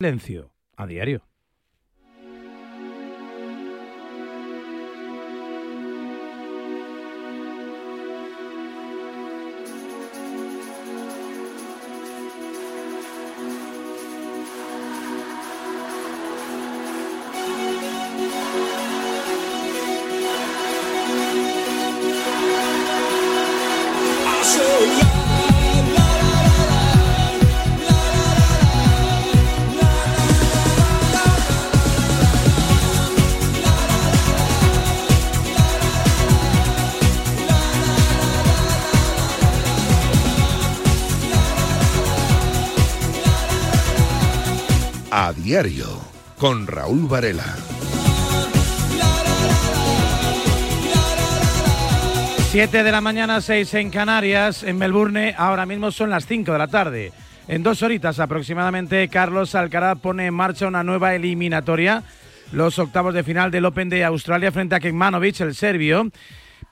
Silencio a diario. Diario con Raúl Varela. Siete de la mañana, seis en Canarias, en Melbourne, ahora mismo son las cinco de la tarde. En dos horitas aproximadamente, Carlos Alcaraz pone en marcha una nueva eliminatoria, los octavos de final del Open de Australia frente a Kekmanovic, el serbio.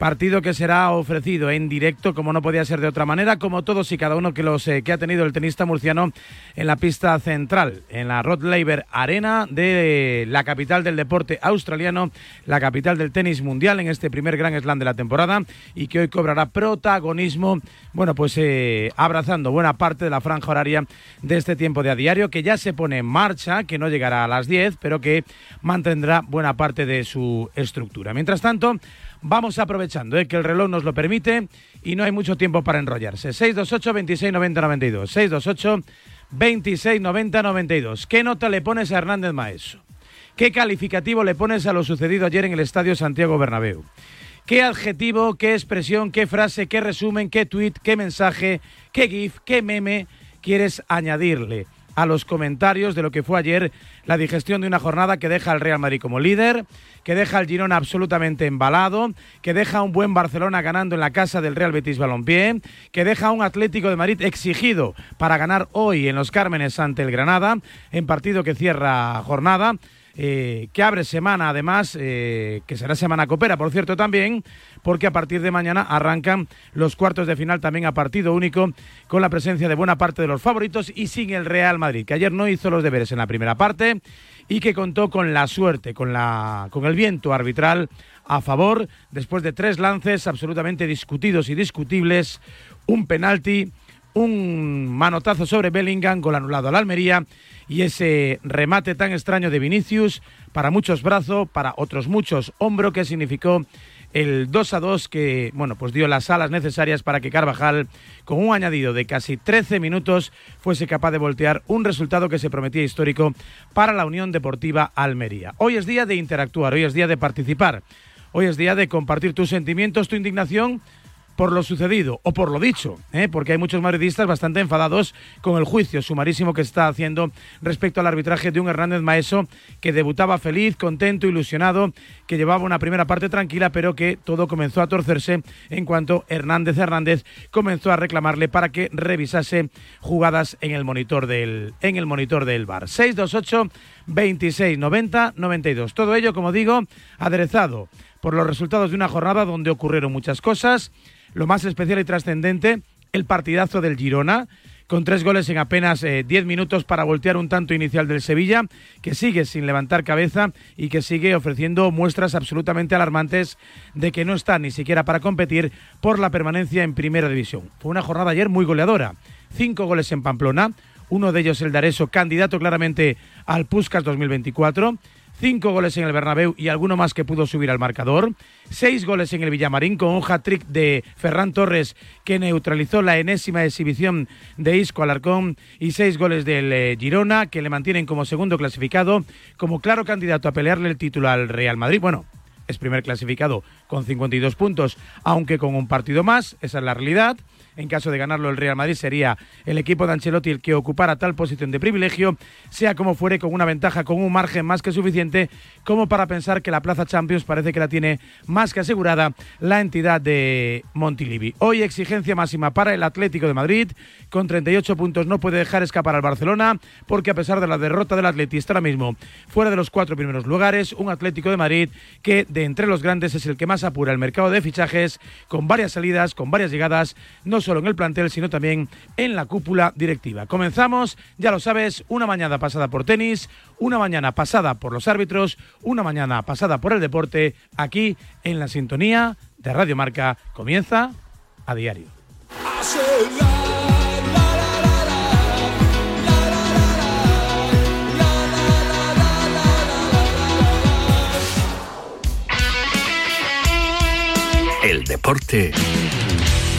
Partido que será ofrecido en directo, como no podía ser de otra manera, como todos y cada uno que los eh, que ha tenido el tenista murciano en la pista central, en la Rod Laver Arena de la capital del deporte australiano, la capital del tenis mundial en este primer Gran Slam de la temporada y que hoy cobrará protagonismo, bueno, pues eh, abrazando buena parte de la franja horaria de este tiempo de a diario que ya se pone en marcha, que no llegará a las 10, pero que mantendrá buena parte de su estructura. Mientras tanto, Vamos aprovechando eh, que el reloj nos lo permite y no hay mucho tiempo para enrollarse. 628 26 90 92. 628 26 90 92. ¿Qué nota le pones a Hernández Maeso? ¿Qué calificativo le pones a lo sucedido ayer en el Estadio Santiago Bernabéu? ¿Qué adjetivo, qué expresión, qué frase, qué resumen, qué tweet, qué mensaje, qué gif, qué meme quieres añadirle? A los comentarios de lo que fue ayer la digestión de una jornada que deja al Real Madrid como líder, que deja al Girona absolutamente embalado, que deja a un buen Barcelona ganando en la casa del Real Betis Balompié, que deja a un Atlético de Madrid exigido para ganar hoy en los Cármenes ante el Granada, en partido que cierra jornada. Eh, que abre semana además, eh, que será semana copera, por cierto, también, porque a partir de mañana arrancan los cuartos de final también a partido único, con la presencia de buena parte de los favoritos y sin el Real Madrid, que ayer no hizo los deberes en la primera parte y que contó con la suerte, con, la, con el viento arbitral a favor, después de tres lances absolutamente discutidos y discutibles, un penalti, un manotazo sobre Bellingham, gol anulado al Almería y ese remate tan extraño de Vinicius, para muchos brazo, para otros muchos hombro, que significó el 2 a 2 que, bueno, pues dio las alas necesarias para que Carvajal, con un añadido de casi 13 minutos, fuese capaz de voltear un resultado que se prometía histórico para la Unión Deportiva Almería. Hoy es día de interactuar, hoy es día de participar, hoy es día de compartir tus sentimientos, tu indignación por lo sucedido o por lo dicho, ¿eh? porque hay muchos madridistas bastante enfadados con el juicio sumarísimo que está haciendo respecto al arbitraje de un Hernández Maeso que debutaba feliz, contento, ilusionado, que llevaba una primera parte tranquila, pero que todo comenzó a torcerse en cuanto Hernández Hernández comenzó a reclamarle para que revisase jugadas en el monitor del en el monitor del bar. 628 26 90 92. Todo ello, como digo, aderezado por los resultados de una jornada donde ocurrieron muchas cosas lo más especial y trascendente, el partidazo del Girona, con tres goles en apenas 10 eh, minutos para voltear un tanto inicial del Sevilla, que sigue sin levantar cabeza y que sigue ofreciendo muestras absolutamente alarmantes de que no está ni siquiera para competir por la permanencia en Primera División. Fue una jornada ayer muy goleadora. Cinco goles en Pamplona, uno de ellos el Dareso, candidato claramente al Puskas 2024 cinco goles en el Bernabéu y alguno más que pudo subir al marcador, seis goles en el Villamarín con un hat-trick de Ferran Torres que neutralizó la enésima exhibición de Isco Alarcón y seis goles del eh, Girona que le mantienen como segundo clasificado, como claro candidato a pelearle el título al Real Madrid. Bueno, es primer clasificado con 52 puntos, aunque con un partido más, esa es la realidad. En caso de ganarlo el Real Madrid sería el equipo de Ancelotti el que ocupara tal posición de privilegio, sea como fuere, con una ventaja, con un margen más que suficiente como para pensar que la plaza Champions parece que la tiene más que asegurada la entidad de Montilivi. Hoy exigencia máxima para el Atlético de Madrid, con 38 puntos no puede dejar escapar al Barcelona, porque a pesar de la derrota del Atlético ahora mismo fuera de los cuatro primeros lugares, un Atlético de Madrid que de entre los grandes es el que más apura el mercado de fichajes, con varias salidas, con varias llegadas, no solo en el plantel, sino también en la cúpula directiva. Comenzamos, ya lo sabes, una mañana pasada por tenis, una mañana pasada por los árbitros, una mañana pasada por el deporte, aquí en la sintonía de Radio Marca. Comienza a diario. El deporte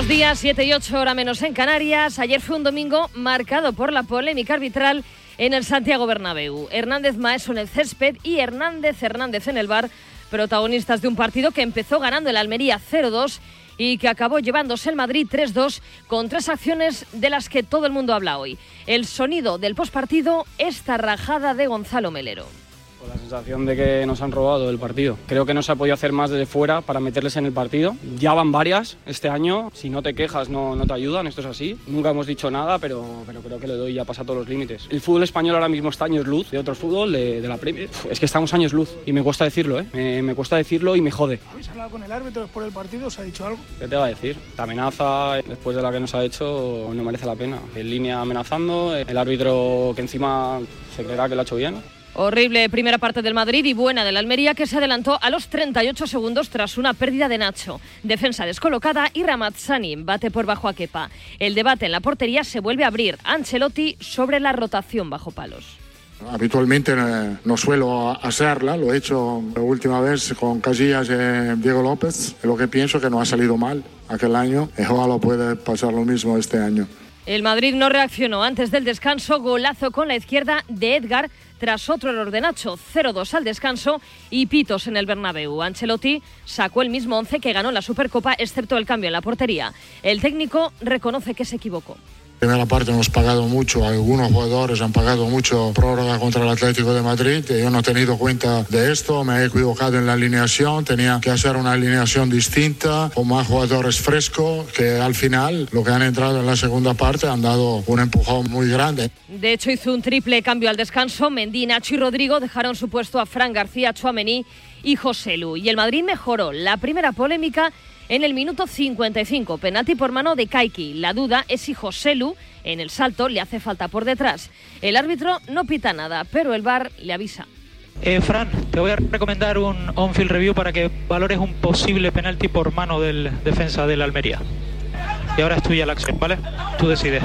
Buenos días, 7 y 8 hora menos en Canarias. Ayer fue un domingo marcado por la polémica arbitral en el Santiago Bernabéu. Hernández Maeso en el césped y Hernández Hernández en el bar, protagonistas de un partido que empezó ganando el Almería 0-2 y que acabó llevándose el Madrid 3-2 con tres acciones de las que todo el mundo habla hoy. El sonido del postpartido, esta rajada de Gonzalo Melero. Con la sensación de que nos han robado el partido. Creo que no se ha podido hacer más desde fuera para meterles en el partido. Ya van varias este año. Si no te quejas, no, no te ayudan. Esto es así. Nunca hemos dicho nada, pero, pero creo que le doy ya pasa todos los límites. El fútbol español ahora mismo está años luz de otro fútbol, de, de la Premier. Es que estamos años luz y me cuesta decirlo, ¿eh? Me, me cuesta decirlo y me jode. ¿Habéis hablado con el árbitro después del partido? ¿Os ha dicho algo? ¿Qué te va a decir? La amenaza, después de la que nos ha hecho, no merece la pena. En línea amenazando, el árbitro que encima se creerá que lo ha hecho bien. Horrible primera parte del Madrid y buena del Almería que se adelantó a los 38 segundos tras una pérdida de Nacho. Defensa descolocada y Ramazzani bate por bajo a Kepa. El debate en la portería se vuelve a abrir. Ancelotti sobre la rotación bajo palos. Habitualmente eh, no suelo hacerla, lo he hecho la última vez con Casillas y Diego López. Lo que pienso que no ha salido mal aquel año y ojalá puede pasar lo mismo este año. El Madrid no reaccionó antes del descanso, golazo con la izquierda de Edgar tras otro error de Nacho, 0-2 al descanso y pitos en el Bernabéu. Ancelotti sacó el mismo 11 que ganó la Supercopa, excepto el cambio en la portería. El técnico reconoce que se equivocó. Primera parte hemos pagado mucho, algunos jugadores han pagado mucho prórroga contra el Atlético de Madrid. Yo no he tenido cuenta de esto, me he equivocado en la alineación, tenía que hacer una alineación distinta, con más jugadores frescos, que al final, lo que han entrado en la segunda parte, han dado un empujón muy grande. De hecho, hizo un triple cambio al descanso. Mendy, Nacho y Rodrigo dejaron su puesto a Fran García, Chuamení y José Lu. Y el Madrid mejoró la primera polémica en el minuto 55. Penalti por mano de Kaiki. La duda es si José Lu en el salto le hace falta por detrás. El árbitro no pita nada, pero el VAR le avisa. Eh, Fran, te voy a recomendar un on-field review para que valores un posible penalti por mano del defensa del Almería. Y ahora es tuya la acción, ¿vale? Tú decides.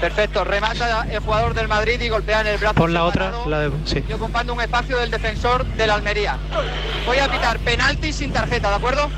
Perfecto, remata el jugador del Madrid y golpea en el brazo. Pon la otra, la de... Sí. Y ocupando un espacio del defensor del Almería. Voy a pitar penalti sin tarjeta, ¿de acuerdo?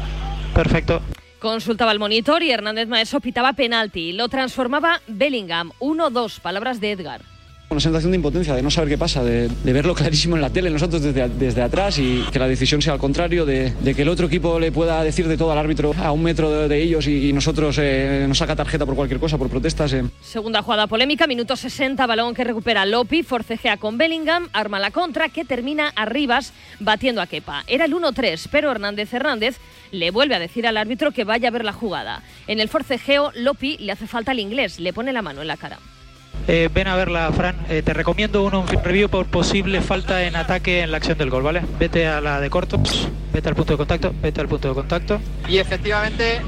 Perfecto. Consultaba el monitor y Hernández Maeso pitaba penalti. Lo transformaba Bellingham. 1-2, palabras de Edgar. Una sensación de impotencia, de no saber qué pasa, de, verlo clarísimo en la tele, nosotros desde, desde atrás y que la decisión sea al contrario, de, de, que el otro equipo le pueda decir de todo al árbitro a un metro de, ellos y, y nosotros eh, nos saca tarjeta por cualquier cosa, por protestas. Eh. Segunda jugada polémica, minuto 60, balón que recupera Lopi, forcejea con Bellingham, arma la contra que termina Arribas batiendo a Kepa. Era el 1-3, pero Hernández Hernández le vuelve a decir al árbitro que vaya a ver la jugada. En el forcejeo, Lopi le hace falta al inglés, le pone la mano en la cara. Eh, ven a verla, Fran. Eh, te recomiendo un review por posible falta en ataque en la acción del gol, ¿vale? Vete a la de cortos, vete al punto de contacto, vete al punto de contacto. Y efectivamente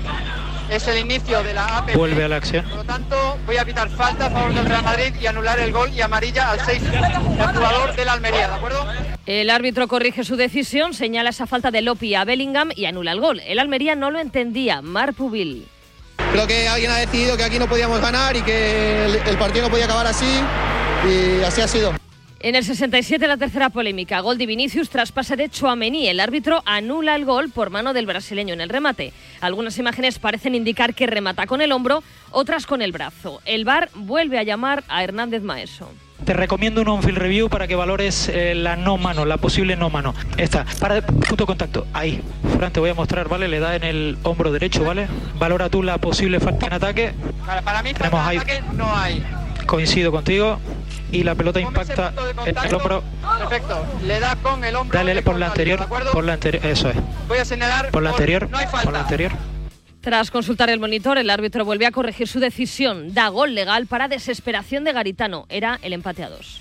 es el inicio de la APP. Vuelve a la acción. Por lo tanto, voy a pitar falta a favor del Real Madrid y anular el gol y amarilla al 6 el jugador del Almería, ¿de acuerdo? El árbitro corrige su decisión, señala esa falta de Lopi a Bellingham y anula el gol. El Almería no lo entendía. Marc Pubil. Creo que alguien ha decidido que aquí no podíamos ganar y que el, partido no podía acabar así y así ha sido. En el 67 la tercera polémica, gol de Vinicius tras pase de Chouameni. El árbitro anula el gol por mano del brasileño en el remate. Algunas imágenes parecen indicar que remata con el hombro, otras con el brazo. El VAR vuelve a llamar a Hernández Maeso. Te recomiendo un on-field review para que valores eh, la no mano, la posible no mano. Esta, para punto de contacto, ahí. Fran, te voy a mostrar, ¿vale? Le da en el hombro derecho, ¿vale? Valora tú la posible falta en ataque. Para, para mí, Tenemos falta ahí. de ataque no hay. Coincido contigo. Y la pelota impacta en el hombro. Perfecto. Le da con el hombro. Dale por la anterior, por la anterior, eso es. Voy a señalar. Por la anterior, No hay falta. por la anterior. Tras consultar el monitor, el árbitro volvió a corregir su decisión. Da gol legal para desesperación de Garitano. Era el empate a dos.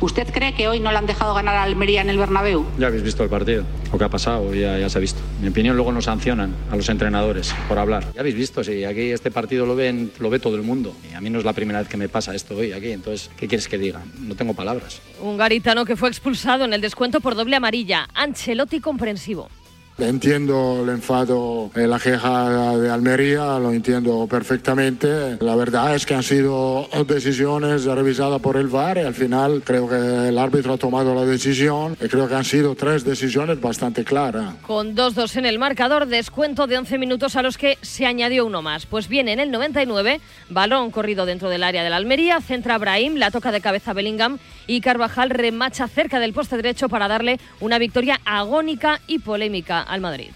¿Usted cree que hoy no le han dejado ganar a Almería en el Bernabéu? Ya habéis visto el partido, lo que ha pasado, ya, ya se ha visto. En mi opinión, luego nos sancionan a los entrenadores por hablar. Ya habéis visto, si aquí este partido lo, ven, lo ve todo el mundo. Y a mí no es la primera vez que me pasa esto hoy aquí, entonces, ¿qué quieres que diga? No tengo palabras. Un Garitano que fue expulsado en el descuento por doble amarilla. Ancelotti comprensivo. Entiendo el enfado, eh, la queja de Almería, lo entiendo perfectamente. La verdad es que han sido decisiones revisadas por el VAR y al final creo que el árbitro ha tomado la decisión y creo que han sido tres decisiones bastante claras. Con 2-2 en el marcador, descuento de 11 minutos a los que se añadió uno más. Pues bien, en el 99, balón corrido dentro del área de la Almería, centra Brahim, la toca de cabeza Bellingham y Carvajal remacha cerca del poste derecho para darle una victoria agónica y polémica al Madrid.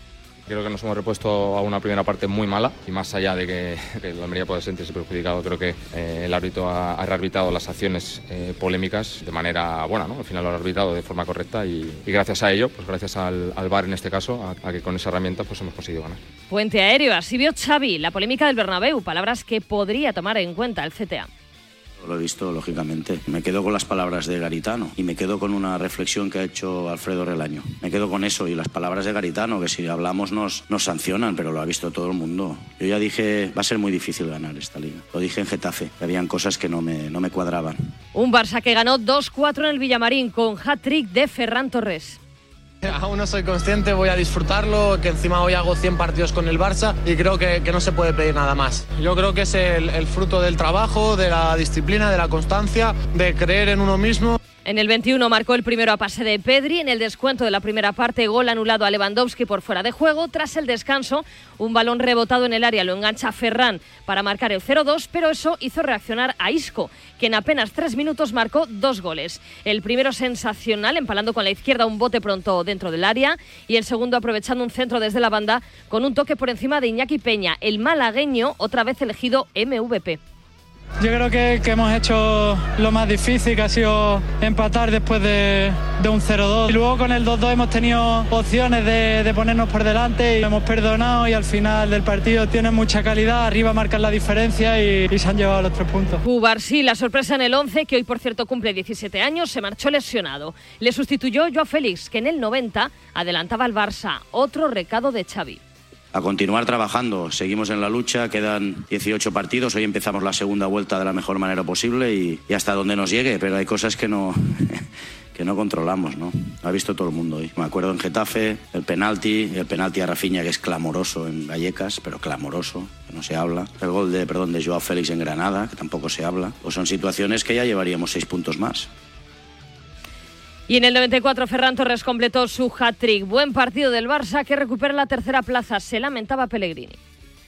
Creo que nos hemos repuesto a una primera parte muy mala y más allá de que, que el Almería pueda sentirse perjudicado, creo que eh, el árbitro ha, ha rearbitrado las acciones eh, polémicas de manera buena, ¿no? Al final lo ha arbitrado de forma correcta y, y gracias a ello, pues gracias al, al VAR en este caso, a, a que con esa herramienta pues hemos conseguido ganar. Puente aéreo, así vio Xavi, la polémica del Bernabéu, palabras que podría tomar en cuenta el CTA. Lo he visto, lógicamente. Me quedo con las palabras de Garitano y me quedo con una reflexión que ha hecho Alfredo Relaño. Me quedo con eso y las palabras de Garitano, que si hablamos nos, sancionan, pero lo ha visto todo el mundo. Yo ya dije, va a ser muy difícil ganar esta liga. Lo dije en Getafe, que habían cosas que no me, no me cuadraban. Un Barça que ganó 2-4 en el Villamarín con hat-trick de Ferran Torres. Aún no soy consciente, voy a disfrutarlo, que encima hoy hago 100 partidos con el Barça y creo que, no se puede pedir nada más. Yo creo que es el fruto del trabajo, de la disciplina, de la constancia, de creer en uno mismo. En el 21 marcó el primero a pase de Pedri. En el descuento de la primera parte, gol anulado a Lewandowski por fuera de juego. Tras el descanso, un balón rebotado en el área lo engancha Ferran para marcar el 0-2, pero eso hizo reaccionar a Isco, que en apenas tres minutos marcó dos goles. El primero sensacional, empalando con la izquierda un bote pronto dentro del área, y el segundo aprovechando un centro desde la banda con un toque por encima de Iñaki Peña, el malagueño, otra vez elegido MVP. Yo creo que, que hemos hecho lo más difícil, que ha sido empatar después de, un 0-2. Y luego con el 2-2 hemos tenido opciones de, ponernos por delante y hemos perdonado y al final del partido tienen mucha calidad, arriba marcan la diferencia y, y se han llevado los tres puntos. Cubar, sí, la sorpresa en el 11, que hoy por cierto cumple 17 años, se marchó lesionado. Le sustituyó Joao Félix, que en el 90 adelantaba al Barça. Otro recado de Xavi. A continuar trabajando, seguimos en la lucha, quedan 18 partidos, hoy empezamos la segunda vuelta de la mejor manera posible y, y hasta donde nos llegue, pero hay cosas que no, que no controlamos, ¿no? Lo ha visto todo el mundo hoy. Me acuerdo en Getafe, el penalti, el penalti a Rafinha que es clamoroso en Vallecas, pero clamoroso, que no se habla. El gol de, perdón, de Joao Félix en Granada, que tampoco se habla. Pues son situaciones que ya llevaríamos seis puntos más. Y en el 94 Ferran Torres completó su hat-trick. Buen partido del Barça que recupera la tercera plaza. Se lamentaba Pellegrini.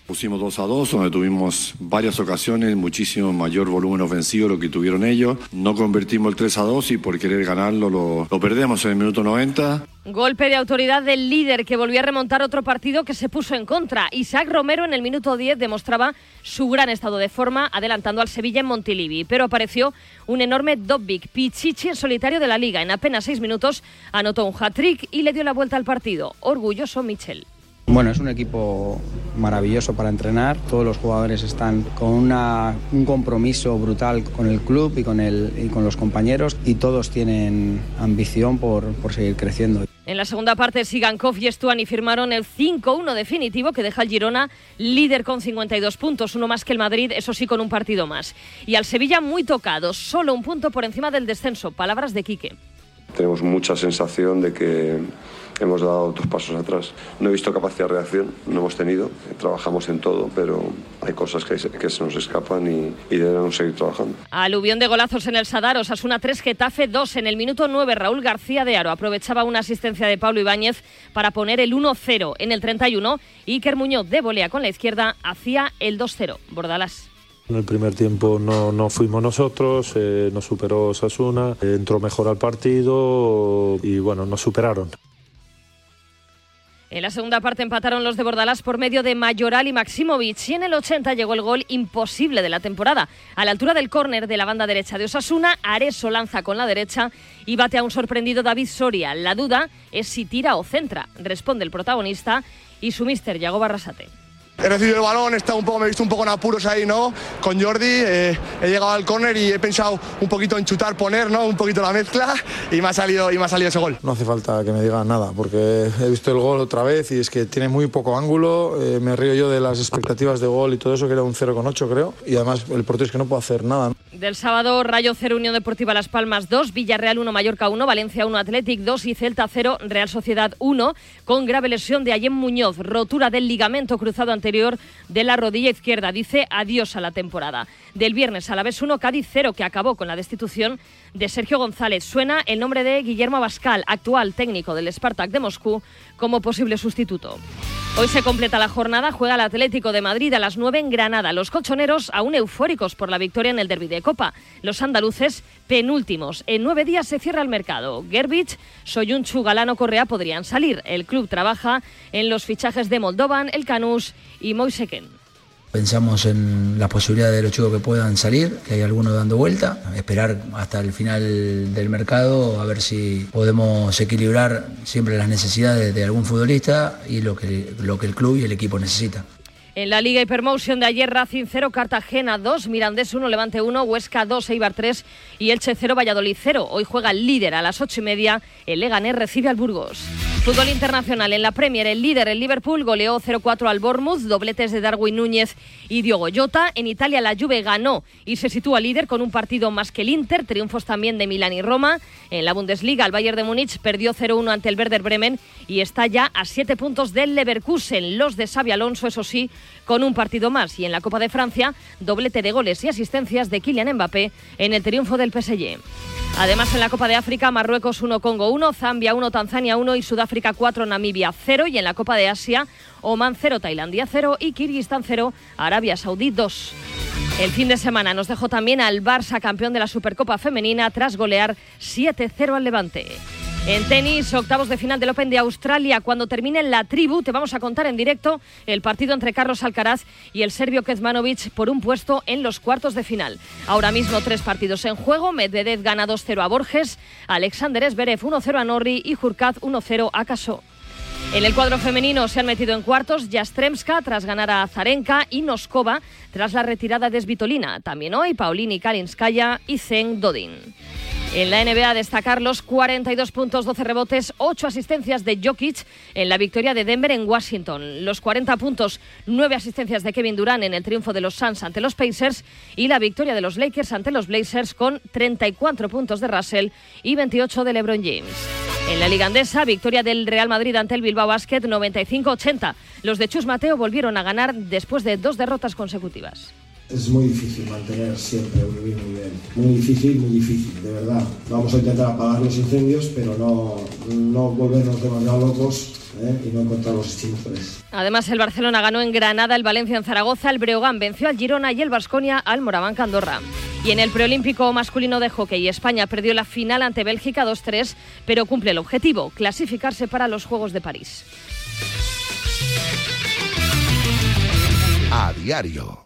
Pusimos 2 a 2, donde tuvimos varias ocasiones, muchísimo mayor volumen ofensivo lo que tuvieron ellos. No convertimos el 3 a 2 y por querer ganarlo lo, lo perdemos en el minuto 90. Golpe de autoridad del líder que volvió a remontar otro partido que se puso en contra. Isaac Romero en el minuto 10 demostraba su gran estado de forma adelantando al Sevilla en Montilivi. Pero apareció un enorme Dobbik, Pichichi en solitario de la liga. En apenas seis minutos anotó un hat-trick y le dio la vuelta al partido. Orgulloso Michel. Bueno, es un equipo maravilloso para entrenar. Todos los jugadores están con una, un compromiso brutal con el club y con, el, y con los compañeros y todos tienen ambición por, por seguir creciendo. En la segunda parte, Sigankov y Stuani firmaron el 5-1 definitivo que deja al Girona líder con 52 puntos, uno más que el Madrid, eso sí, con un partido más. Y al Sevilla muy tocado, solo un punto por encima del descenso. Palabras de Quique. tenemos mucha sensación de que hemos dado dos pasos atrás. No he visto capacidad de reacción, no hemos tenido, trabajamos en todo, pero hay cosas que, se- que se nos escapan y, y debemos seguir trabajando. Aluvión de golazos en el Sadar, Osasuna 3, Getafe 2. En el minuto 9, Raúl García de Aro aprovechaba una asistencia de Pablo Ibáñez para poner el 1-0. En el 31, Iker Muñoz de volea con la izquierda hacía el 2-0. Bordalás. En el primer tiempo no, no fuimos nosotros, eh, nos superó Sasuna, entró mejor al partido y bueno, nos superaron. En la segunda parte empataron los de Bordalás por medio de Mayoral y Maximovic y en el 80 llegó el gol imposible de la temporada. A la altura del córner de la banda derecha de Osasuna, Areso lanza con la derecha y bate a un sorprendido David Soria. La duda es si tira o centra, responde el protagonista y su mister Yago Barrasate. He recibido el balón, he estado un poco, me he visto un poco en apuros ahí, ¿no? Con Jordi, eh, he llegado al córner y he pensado un poquito en chutar, poner, ¿no? Un poquito la mezcla y me ha salido, y me ha salido ese gol. No hace falta que me digan nada, porque he visto el gol otra vez y es que tiene muy poco ángulo. eh, me río yo de las expectativas de gol y todo eso, que era un 0,8 creo. Y además el portero es que no puede hacer nada. Del sábado, Rayo 0, Unión Deportiva Las Palmas 2, Villarreal 1, Mallorca 1, Valencia 1, Athletic 2 y Celta 0, Real Sociedad 1, con grave lesión de Ayem Muñoz, rotura del ligamento cruzado de la rodilla izquierda. Dice adiós a la temporada. Del viernes a la vez 1, Cádiz 0, que acabó con la destitución de Sergio González. Suena el nombre de Guillermo Abascal, actual técnico del Spartak de Moscú, como posible sustituto. Hoy se completa la jornada, juega el Atlético de Madrid a las 9 en Granada. Los colchoneros aún eufóricos por la victoria en el derbi de Copa. Los andaluces penúltimos. En nueve días se cierra el mercado. Gerbich, Soyunchu, Galano, Correa podrían salir. El club trabaja en los fichajes de Moldovan, El Canús y Moiseken. Pensamos en la posibilidad de los chicos que puedan salir, que hay algunos dando vuelta, esperar hasta el final del mercado a ver si podemos equilibrar siempre las necesidades de algún futbolista y lo que, lo que el club y el equipo necesita. En la Liga Hypermotion de ayer, Racing 0, Cartagena 2, Mirandés 1, Levante 1, Huesca 2, Eibar 3 y Elche 0, Valladolid 0. Hoy juega el líder a las 8 y media. El Leganés recibe al Burgos. Fútbol internacional en la Premier, el líder, el Liverpool, goleó 0-4 al Bournemouth, dobletes de Darwin Núñez y Diogo Jota. En Italia, la Juve ganó y se sitúa líder con un partido más que el Inter, triunfos también de Milán y Roma. En la Bundesliga, el Bayern de Múnich perdió 0-1 ante el Werder Bremen y está ya a 7 puntos del Leverkusen. Los de Xavi Alonso, eso sí, con un partido más. Y en la Copa de Francia, doblete de goles y asistencias de Kylian Mbappé en el triunfo del PSG. Además, en la Copa de África, Marruecos 1, Congo 1, Zambia 1, Tanzania 1 y Sudáfrica 4, Namibia 0. Y en la Copa de Asia, Oman 0, Tailandia 0 y Kirguistán 0, Arabia Saudí 2. El fin de semana nos dejó también al Barça campeón de la Supercopa Femenina tras golear 7-0 al Levante. En tenis, octavos de final del Open de Australia. Cuando termine la tribu, te vamos a contar en directo el partido entre Carlos Alcaraz y el serbio Kezmanovic por un puesto en los cuartos de final. Ahora mismo tres partidos en juego. Medvedev gana 2-0 a Borges, Alexander Zverev 1-0 a Norri y Jurkaz 1-0 a Casó. En el cuadro femenino se han metido en cuartos Jastremska tras ganar a Zarenka y Noskova tras la retirada de Svitolina. También hoy Paulini Kalinskaya y Zeng Dodin. En la NBA destacar los 42 puntos, 12 rebotes, 8 asistencias de Jokic en la victoria de Denver en Washington. Los 40 puntos, 9 asistencias de Kevin Durant en el triunfo de los Suns ante los Pacers y la victoria de los Lakers ante los Blazers con 34 puntos de Russell y 28 de LeBron James. En la Liga Andesa, victoria del Real Madrid ante el Bilbao Basket 95-80. Los de Chus Mateo volvieron a ganar después de dos derrotas consecutivas. Es muy difícil mantener siempre un mismo nivel. Muy difícil, muy difícil, de verdad. Vamos a intentar apagar los incendios, pero no, no volvernos demasiado locos ¿eh? y no encontrar los extintores. Además, el Barcelona ganó en Granada, el Valencia en Zaragoza, el Breogán venció al Girona y el Vasconia al Moraván Andorra. Y en el preolímpico masculino de hockey, España perdió la final ante Bélgica 2-3, pero cumple el objetivo, clasificarse para los Juegos de París. A diario.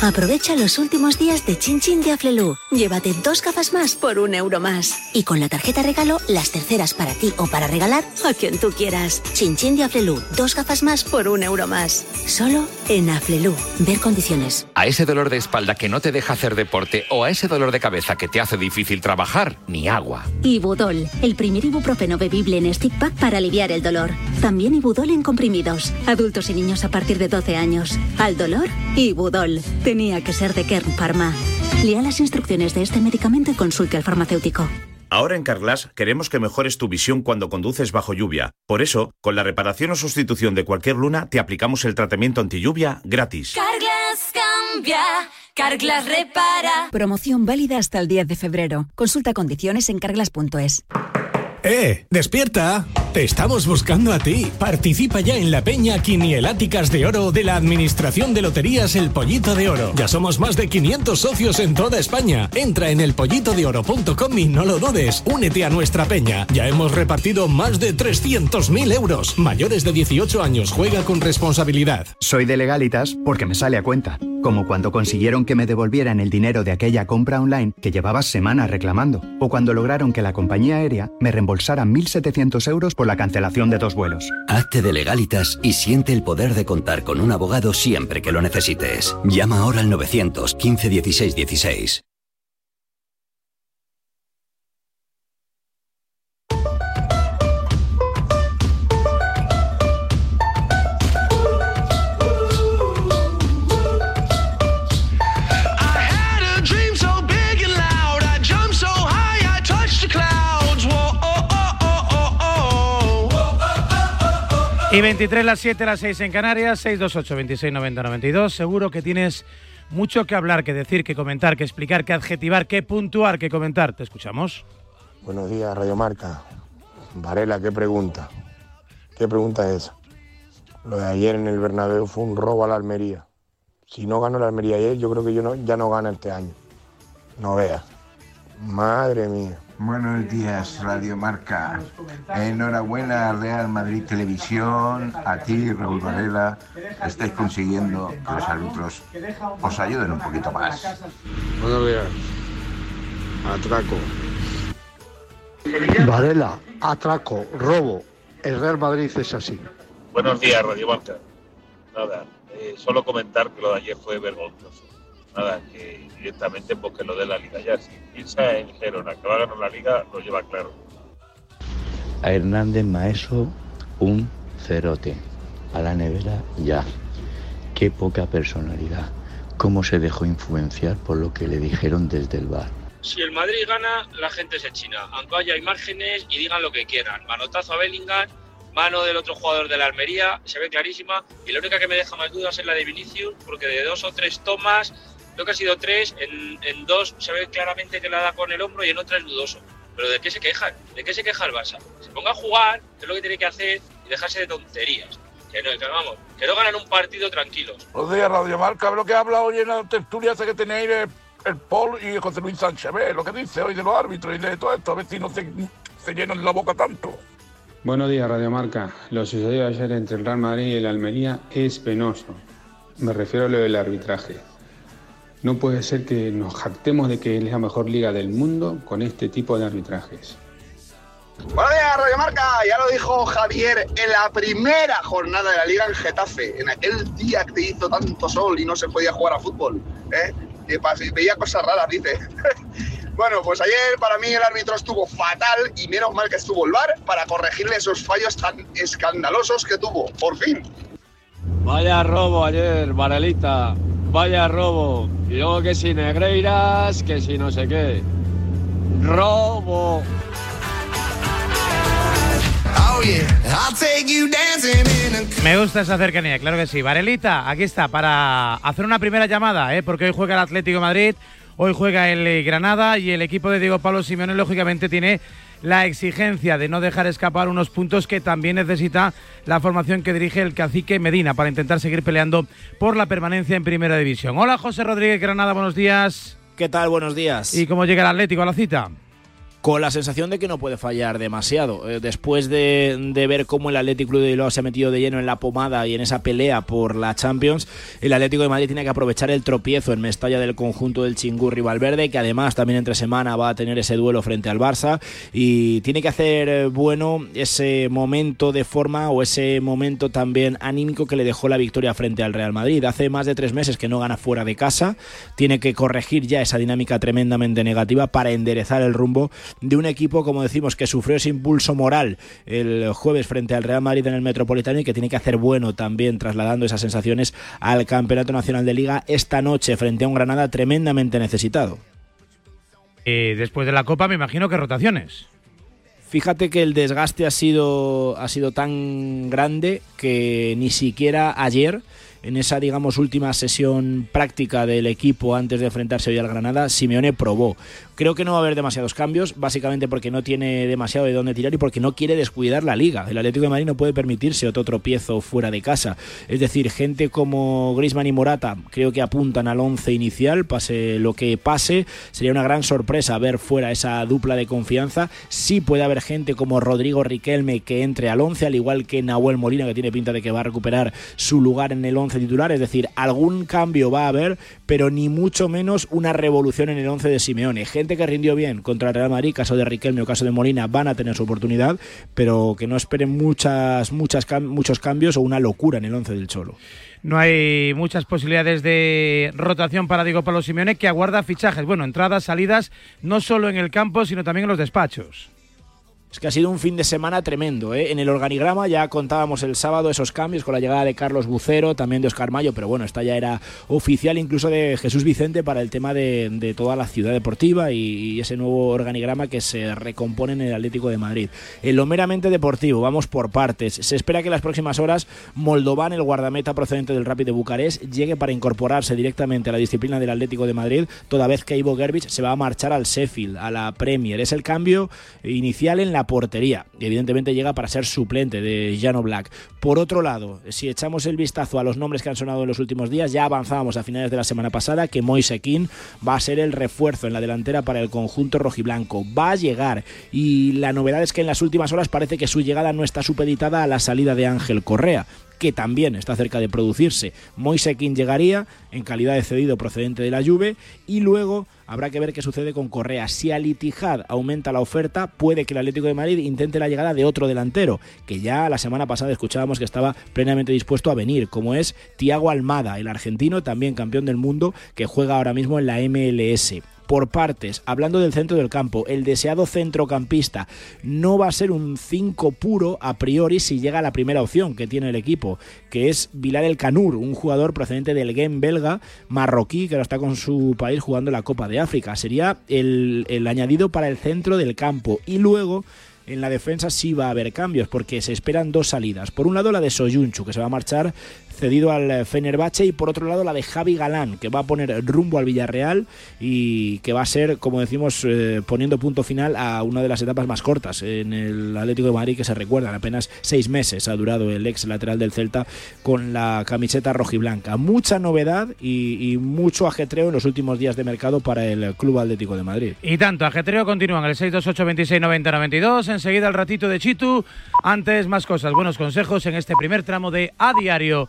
Aprovecha los últimos días de Chin Chin de Aflelu. Llévate dos gafas más por un euro más. Y con la tarjeta regalo, las terceras para ti o para regalar a quien tú quieras. Chin Chin de Aflelu. Dos gafas más por un euro más. Solo en Aflelu. Ver condiciones. A ese dolor de espalda que no te deja hacer deporte o a ese dolor de cabeza que te hace difícil trabajar, ni agua. Ibudol, el primer ibuprofeno bebible en stick pack para aliviar el dolor. También Ibudol en comprimidos. Adultos y niños a partir de 12 años. Al dolor, Ibudol. Tenía que ser de Kern Pharma. Lea las instrucciones de este medicamento y consulte al farmacéutico. Ahora en Carglass queremos que mejores tu visión cuando conduces bajo lluvia. Por eso, con la reparación o sustitución de cualquier luna, te aplicamos el tratamiento anti lluvia gratis. Carglass cambia, Carglass repara. Promoción válida hasta el 10 de febrero. Consulta condiciones en carglass.es. ¡Eh! ¡Despierta! Te estamos buscando a ti. Participa ya en la peña Quinieláticas de Oro de la Administración de Loterías El Pollito de Oro. Ya somos más de 500 socios en toda España. Entra en elpollitodeoro.com y no lo dudes. Únete a nuestra peña. Ya hemos repartido más de 300.000 euros. Mayores de 18 años, juega con responsabilidad. Soy de legalitas porque me sale a cuenta. Como cuando consiguieron que me devolvieran el dinero de aquella compra online que llevaba semanas reclamando. O cuando lograron que la compañía aérea me reembolsara 1.700 euros por la cancelación de dos vuelos. Hazte de legalitas y siente el poder de contar con un abogado siempre que lo necesites. Llama ahora al 915 16 16. Y 23 las 7, las 6 en Canarias, 628 26 90 92. Seguro que tienes mucho que hablar, que decir, que comentar, que explicar, que adjetivar, que puntuar, que comentar. Te escuchamos. Buenos días, Radio Marca. Varela, ¿qué pregunta? ¿Qué pregunta es esa? Lo de ayer en el Bernabéu fue un robo a la Almería. Si no ganó la Almería ayer, yo creo que yo no, ya no gana este año. No veas. Madre mía. Buenos días, Radio Marca. Enhorabuena, Real Madrid Televisión, a ti, Raúl Varela. Estáis consiguiendo que los árbitros os ayuden un poquito más. Buenos días. Atraco. Varela, atraco, robo. El Real Madrid es así. Buenos días, Radio Marca. Nada, eh, solo comentar que lo de ayer fue vergonzoso. Nada, que directamente porque lo de la liga ya, si piensa en Gerona que va a ganar la liga, lo lleva claro. A Hernández Maeso, un cerote. A la nevera, ya. Qué poca personalidad. Cómo se dejó influenciar por lo que le dijeron desde el bar. Si el Madrid gana, la gente se china, aunque haya imágenes y digan lo que quieran. Manotazo a Bellingham, mano del otro jugador de la Almería, se ve clarísima. Y la única que me deja más dudas es la de Vinicius, porque de dos o tres tomas, creo que ha sido tres, en, en dos se ve claramente que la da con el hombro y en otra es dudoso. Pero ¿de qué se quejan? ¿De qué se queja el Barça? Se ponga a jugar, que es lo que tiene que hacer, y dejarse de tonterías. Que no, que vamos, que no ganan un partido tranquilos. Buenos días, Radio Marca. Lo que habla hoy en la tertulia esa que tenéis el, el Paul y José Luis Sánchez. Ve lo que dice hoy de los árbitros y de todo esto. A ver si no se, se llenan la boca tanto. Buenos días, Radio Marca. Lo sucedido ayer entre el Real Madrid y el Almería es penoso. Me refiero a lo del arbitraje. No puede ser que nos jactemos de que es la mejor liga del mundo con este tipo de arbitrajes. Buenos días, Radio Marca. Ya lo dijo Javier en la primera jornada de la Liga en Getafe, en aquel día que hizo tanto sol y no se podía jugar a fútbol. ¿eh? Pas- veía cosas raras, dice. bueno, pues ayer para mí el árbitro estuvo fatal y menos mal que estuvo el VAR para corregirle esos fallos tan escandalosos que tuvo. Por fin. Vaya robo ayer, Varelita. Vaya robo. Y luego que si Negreiras, que si no sé qué. Robo. Oh Me gusta esa cercanía, claro que sí. Varelita, aquí está, para hacer una primera llamada, ¿eh? porque hoy juega el Atlético de Madrid, hoy juega el eh, Granada y el equipo de Diego Pablo Simeone, lógicamente, tiene la exigencia de no dejar escapar unos puntos que también necesita la formación que dirige el cacique Medina para intentar seguir peleando por la permanencia en Primera División. Hola, José Rodríguez Granada, buenos días. ¿Qué tal? Buenos días. ¿Y cómo llega el Atlético a la cita? Con la sensación de que no puede fallar demasiado. Eh, después de, de, ver cómo el Atlético Club de Bilbao se ha metido de lleno en la pomada y en esa pelea por la Champions, el Atlético de Madrid tiene que aprovechar el tropiezo en Mestalla del conjunto del Chingurri Valverde, que además también entre semana va a tener ese duelo frente al Barça y tiene que hacer eh, bueno ese momento de forma o ese momento también anímico que le dejó la victoria frente al Real Madrid. Hace más de tres meses que no gana fuera de casa, tiene que corregir ya esa dinámica tremendamente negativa para enderezar el rumbo de un equipo, como decimos, que sufrió ese impulso moral el jueves frente al Real Madrid en el Metropolitano y que tiene que hacer bueno también trasladando esas sensaciones al Campeonato Nacional de Liga esta noche frente a un Granada tremendamente necesitado. Y después de la Copa me imagino que rotaciones. Fíjate que el desgaste ha sido, ha sido tan grande que ni siquiera ayer en esa, digamos, última sesión práctica del equipo antes de enfrentarse hoy al Granada, Simeone probó. Creo que no va a haber demasiados cambios, básicamente porque no tiene demasiado de dónde tirar y porque no quiere descuidar la liga. El Atlético de Madrid no puede permitirse otro tropiezo fuera de casa. Es decir, gente como Grisman y Morata creo que apuntan al once inicial, pase lo que pase. Sería una gran sorpresa ver fuera esa dupla de confianza. Sí puede haber gente como Rodrigo Riquelme que entre al once, al igual que Nahuel Molina, que tiene pinta de que va a recuperar su lugar en el titular. Es decir, algún cambio va a haber, pero ni mucho menos una revolución en el once de Simeone. Gente que rindió bien contra el Real Madrid, caso de Riquelme o caso de Molina, van a tener su oportunidad, pero que no esperen muchas, muchas muchos cambios o una locura en el once del Cholo. No hay muchas posibilidades de rotación para Diego Pablo Simeone, que aguarda fichajes. Bueno, entradas, salidas, no solo en el campo, sino también en los despachos. Es que ha sido un fin de semana tremendo. ¿eh? En el organigrama ya contábamos el sábado esos cambios con la llegada de Carlos Bucero, también de Oscar Mayo, pero bueno, esta ya era oficial incluso de Jesús Vicente para el tema de, de toda la ciudad deportiva y, y, ese nuevo organigrama que se recompone en el Atlético de Madrid. En lo meramente deportivo, vamos por partes. Se espera que en las próximas horas Moldovan, el guardameta procedente del Rapid de Bucarest, llegue para incorporarse directamente a la disciplina del Atlético de Madrid, toda vez que Ivo Gerbich se va a marchar al Sheffield, a la Premier. Es el cambio inicial en la portería. Y evidentemente llega para ser suplente de Jano Black. Por otro lado, si echamos el vistazo a los nombres que han sonado en los últimos días, ya avanzábamos a finales de la semana pasada que Moise Kean va a ser el refuerzo en la delantera para el conjunto rojiblanco. Va a llegar y la novedad es que en las últimas horas parece que su llegada no está supeditada a la salida de Ángel Correa que también está cerca de producirse. Moise Kean llegaría en calidad de cedido procedente de la Juve y luego habrá que ver qué sucede con Correa. Si al Itijad aumenta la oferta, puede que el Atlético de Madrid intente la llegada de otro delantero, que ya la semana pasada escuchábamos que estaba plenamente dispuesto a venir, como es Tiago Almada, el argentino, también campeón del mundo, que juega ahora mismo en la MLS por partes. Hablando del centro del campo, el deseado centrocampista no va a ser un 5 puro a priori si llega a la primera opción que tiene el equipo, que es Vilar El Canur, un jugador procedente del Game belga, marroquí, que ahora está con su país jugando la Copa de África. Sería el, el añadido para el centro del campo. Y luego en la defensa sí va a haber cambios porque se esperan dos salidas. Por un lado la de Soyunchu, que se va a marchar cedido al Fenerbahce y por otro lado la de Javi Galán que va a poner rumbo al Villarreal y que va a ser como decimos eh, poniendo punto final a una de las etapas más cortas en el Atlético de Madrid que se recuerdan apenas seis meses ha durado el ex lateral del Celta con la camiseta rojiblanca. Mucha novedad y, y mucho ajetreo en los últimos días de mercado para el Club Atlético de Madrid. Y tanto ajetreo continúa en el 628 26 90 92 enseguida el ratito de Chitu. Antes más cosas buenos consejos en este primer tramo de A Diario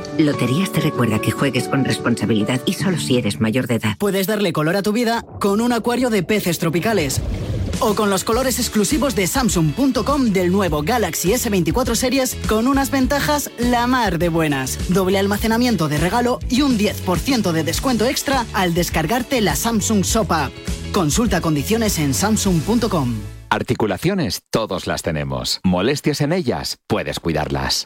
Loterías te recuerda que juegues con responsabilidad y solo si eres mayor de edad. Puedes darle color a tu vida con un acuario de peces tropicales. O con los colores exclusivos de Samsung.com del nuevo Galaxy S24 Series con unas ventajas la mar de buenas. Doble almacenamiento de regalo y un 10% de descuento extra al descargarte la Samsung Shop App. Consulta condiciones en Samsung.com. Articulaciones, todos las tenemos. Molestias en ellas, puedes cuidarlas.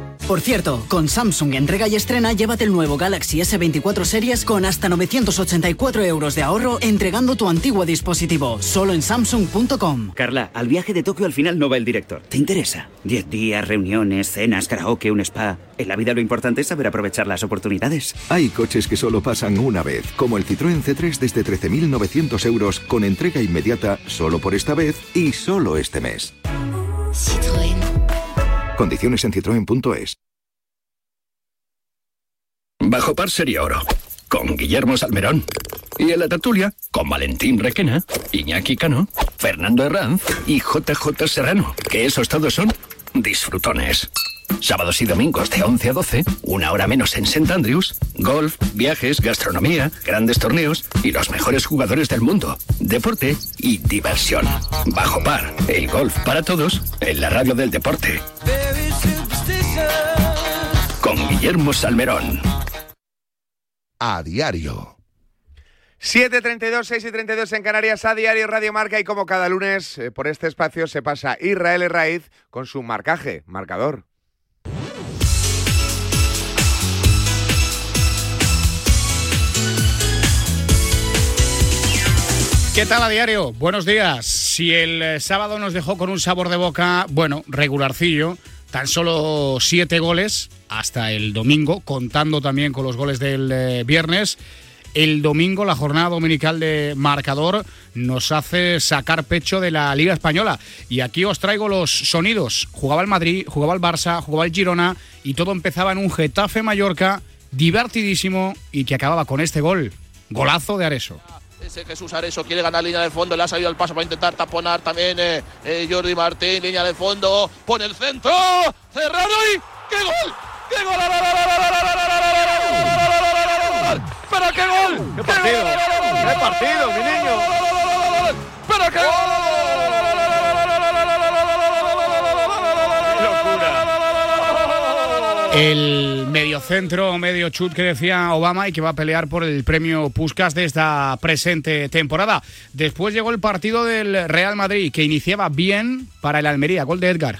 Por cierto, con Samsung entrega y estrena, llévate el nuevo Galaxy S24 Series con hasta 984 euros de ahorro entregando tu antiguo dispositivo, solo en Samsung.com. Carla, al viaje de Tokio al final no va el director. ¿Te interesa? Diez días, reuniones, cenas, karaoke, un spa. En la vida lo importante es saber aprovechar las oportunidades. Hay coches que solo pasan una vez, como el Citroën C3 desde 13.900 euros con entrega inmediata solo por esta vez y solo este mes. Condiciones en citroen.es. Bajo par sería oro. Con Guillermo Salmerón. Y en la tertulia, con Valentín Requena, Iñaki Cano, Fernando Herranz y JJ Serrano. Que esos todos son disfrutones. Sábados y domingos de 11 a 12, una hora menos en St. Andrews, golf, viajes, gastronomía, grandes torneos y los mejores jugadores del mundo, deporte y diversión. Bajo par, el golf para todos en la radio del deporte. Con Guillermo Salmerón. A diario. 7.32, 6 y 32 en Canarias, a diario Radio Marca y como cada lunes eh, por este espacio se pasa Israel Raiz con su marcaje, marcador. ¿Qué tal a diario? Buenos días. Si el eh, sábado nos dejó con un sabor de boca, bueno, regularcillo, tan solo siete goles hasta el domingo, contando también con los goles del eh, viernes. El domingo, la jornada dominical de marcador, nos hace sacar pecho de la Liga Española. Y aquí os traigo los sonidos. Jugaba el Madrid, jugaba el Barça, jugaba el Girona y todo empezaba en un Getafe Mallorca divertidísimo y que acababa con este gol. Golazo de Areso. Ese Jesús Areso quiere ganar línea del fondo, le ha salido al paso para intentar taponar también eh, eh, Jordi Martín, línea del fondo, pone el centro, cerrado y ¡qué gol! ¡Qué gol! ¡Pero qué gol! ¡Qué partido! ¡Qué partido, mi niño! ¡Pero qué El mediocentro, medio chut que decía Obama y que va a pelear por el premio Puskas de esta presente temporada. Después llegó el partido del Real Madrid que iniciaba bien para el Almería. Gol de Edgar.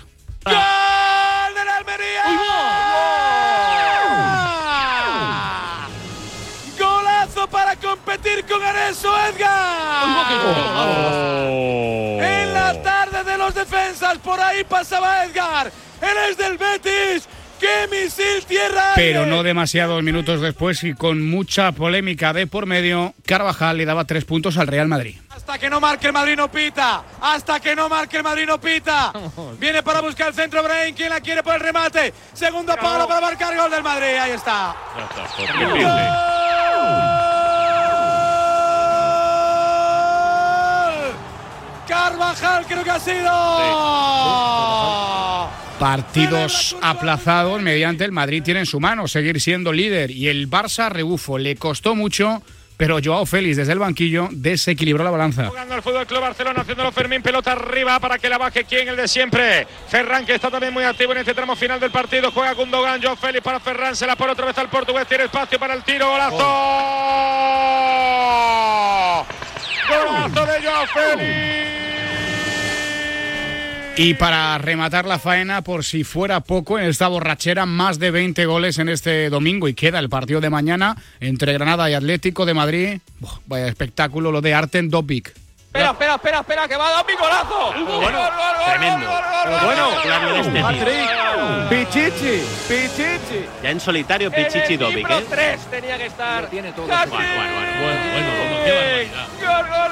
¡Golazo para competir con Areso Edgar! En la tarde de los defensas, por ahí pasaba Edgar. Él es del Betis. ¡Qué misil tierra! Pero no demasiados minutos después y con mucha polémica de por medio, Carvajal le daba tres puntos al Real Madrid. Hasta que no marque el Madrid no pita. Hasta que no marque el Madrid no pita. Viene para buscar el centro Brain. ¿Quién la quiere por el remate? Segundo palo para marcar gol del Madrid. Ahí está. ¡Gol! Carvajal creo que ha sido. Partidos aplazados mediante el Madrid tiene en su mano seguir siendo líder y el Barça rebufo le costó mucho, pero Joao Félix desde el banquillo desequilibró la balanza. Jugando al Fútbol Club Barcelona, haciéndolo Fermín, pelota arriba para que la baje quien, el de siempre. Ferran, que está también muy activo en este tramo final del partido. Juega Gundogan, Joao Félix para Ferran, se la pone otra vez al portugués, tiene espacio para el tiro, golazo. Golazo de Joao Félix. Y para rematar la faena, por si fuera poco, en esta borrachera, más de 20 goles en este domingo y queda el partido de mañana entre Granada y Atlético de Madrid. Vaya espectáculo lo de Arten Dopic. Espera, espera, espera, espera, que va a dar mi golazo. Bueno, tremendo. Bueno, Pichichi, Pichichi. Ya en solitario Pichichi Dobic, ¿eh? 3 tenía que estar. tiene todo. Bueno, bueno, bueno, qué. Gol, gol,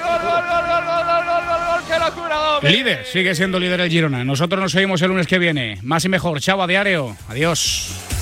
gol, Líder, sigue siendo líder el Girona. Nosotros nos seguimos el lunes que viene. Más y mejor. Chava, diario. Adiós.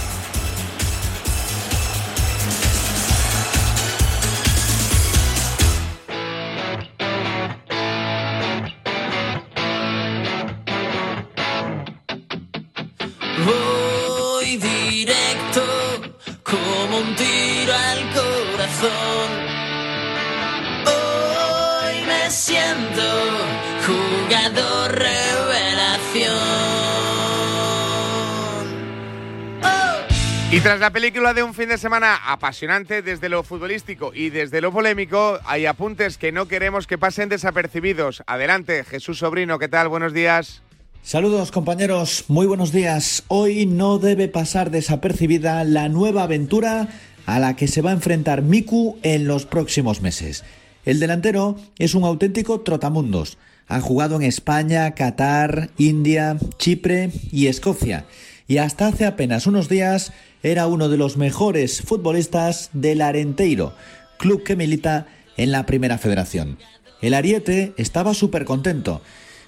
Y tras la película de un fin de semana apasionante desde lo futbolístico y desde lo polémico, hay apuntes que no queremos que pasen desapercibidos. Adelante, Jesús Sobrino, ¿qué tal? Buenos días. Saludos compañeros, muy buenos días. Hoy no debe pasar desapercibida la nueva aventura a la que se va a enfrentar Miku en los próximos meses. El delantero es un auténtico trotamundos. Ha jugado en España, Qatar, India, Chipre y Escocia. Y hasta hace apenas unos días era uno de los mejores futbolistas del Arenteiro, club que milita en la Primera Federación. El Ariete estaba súper contento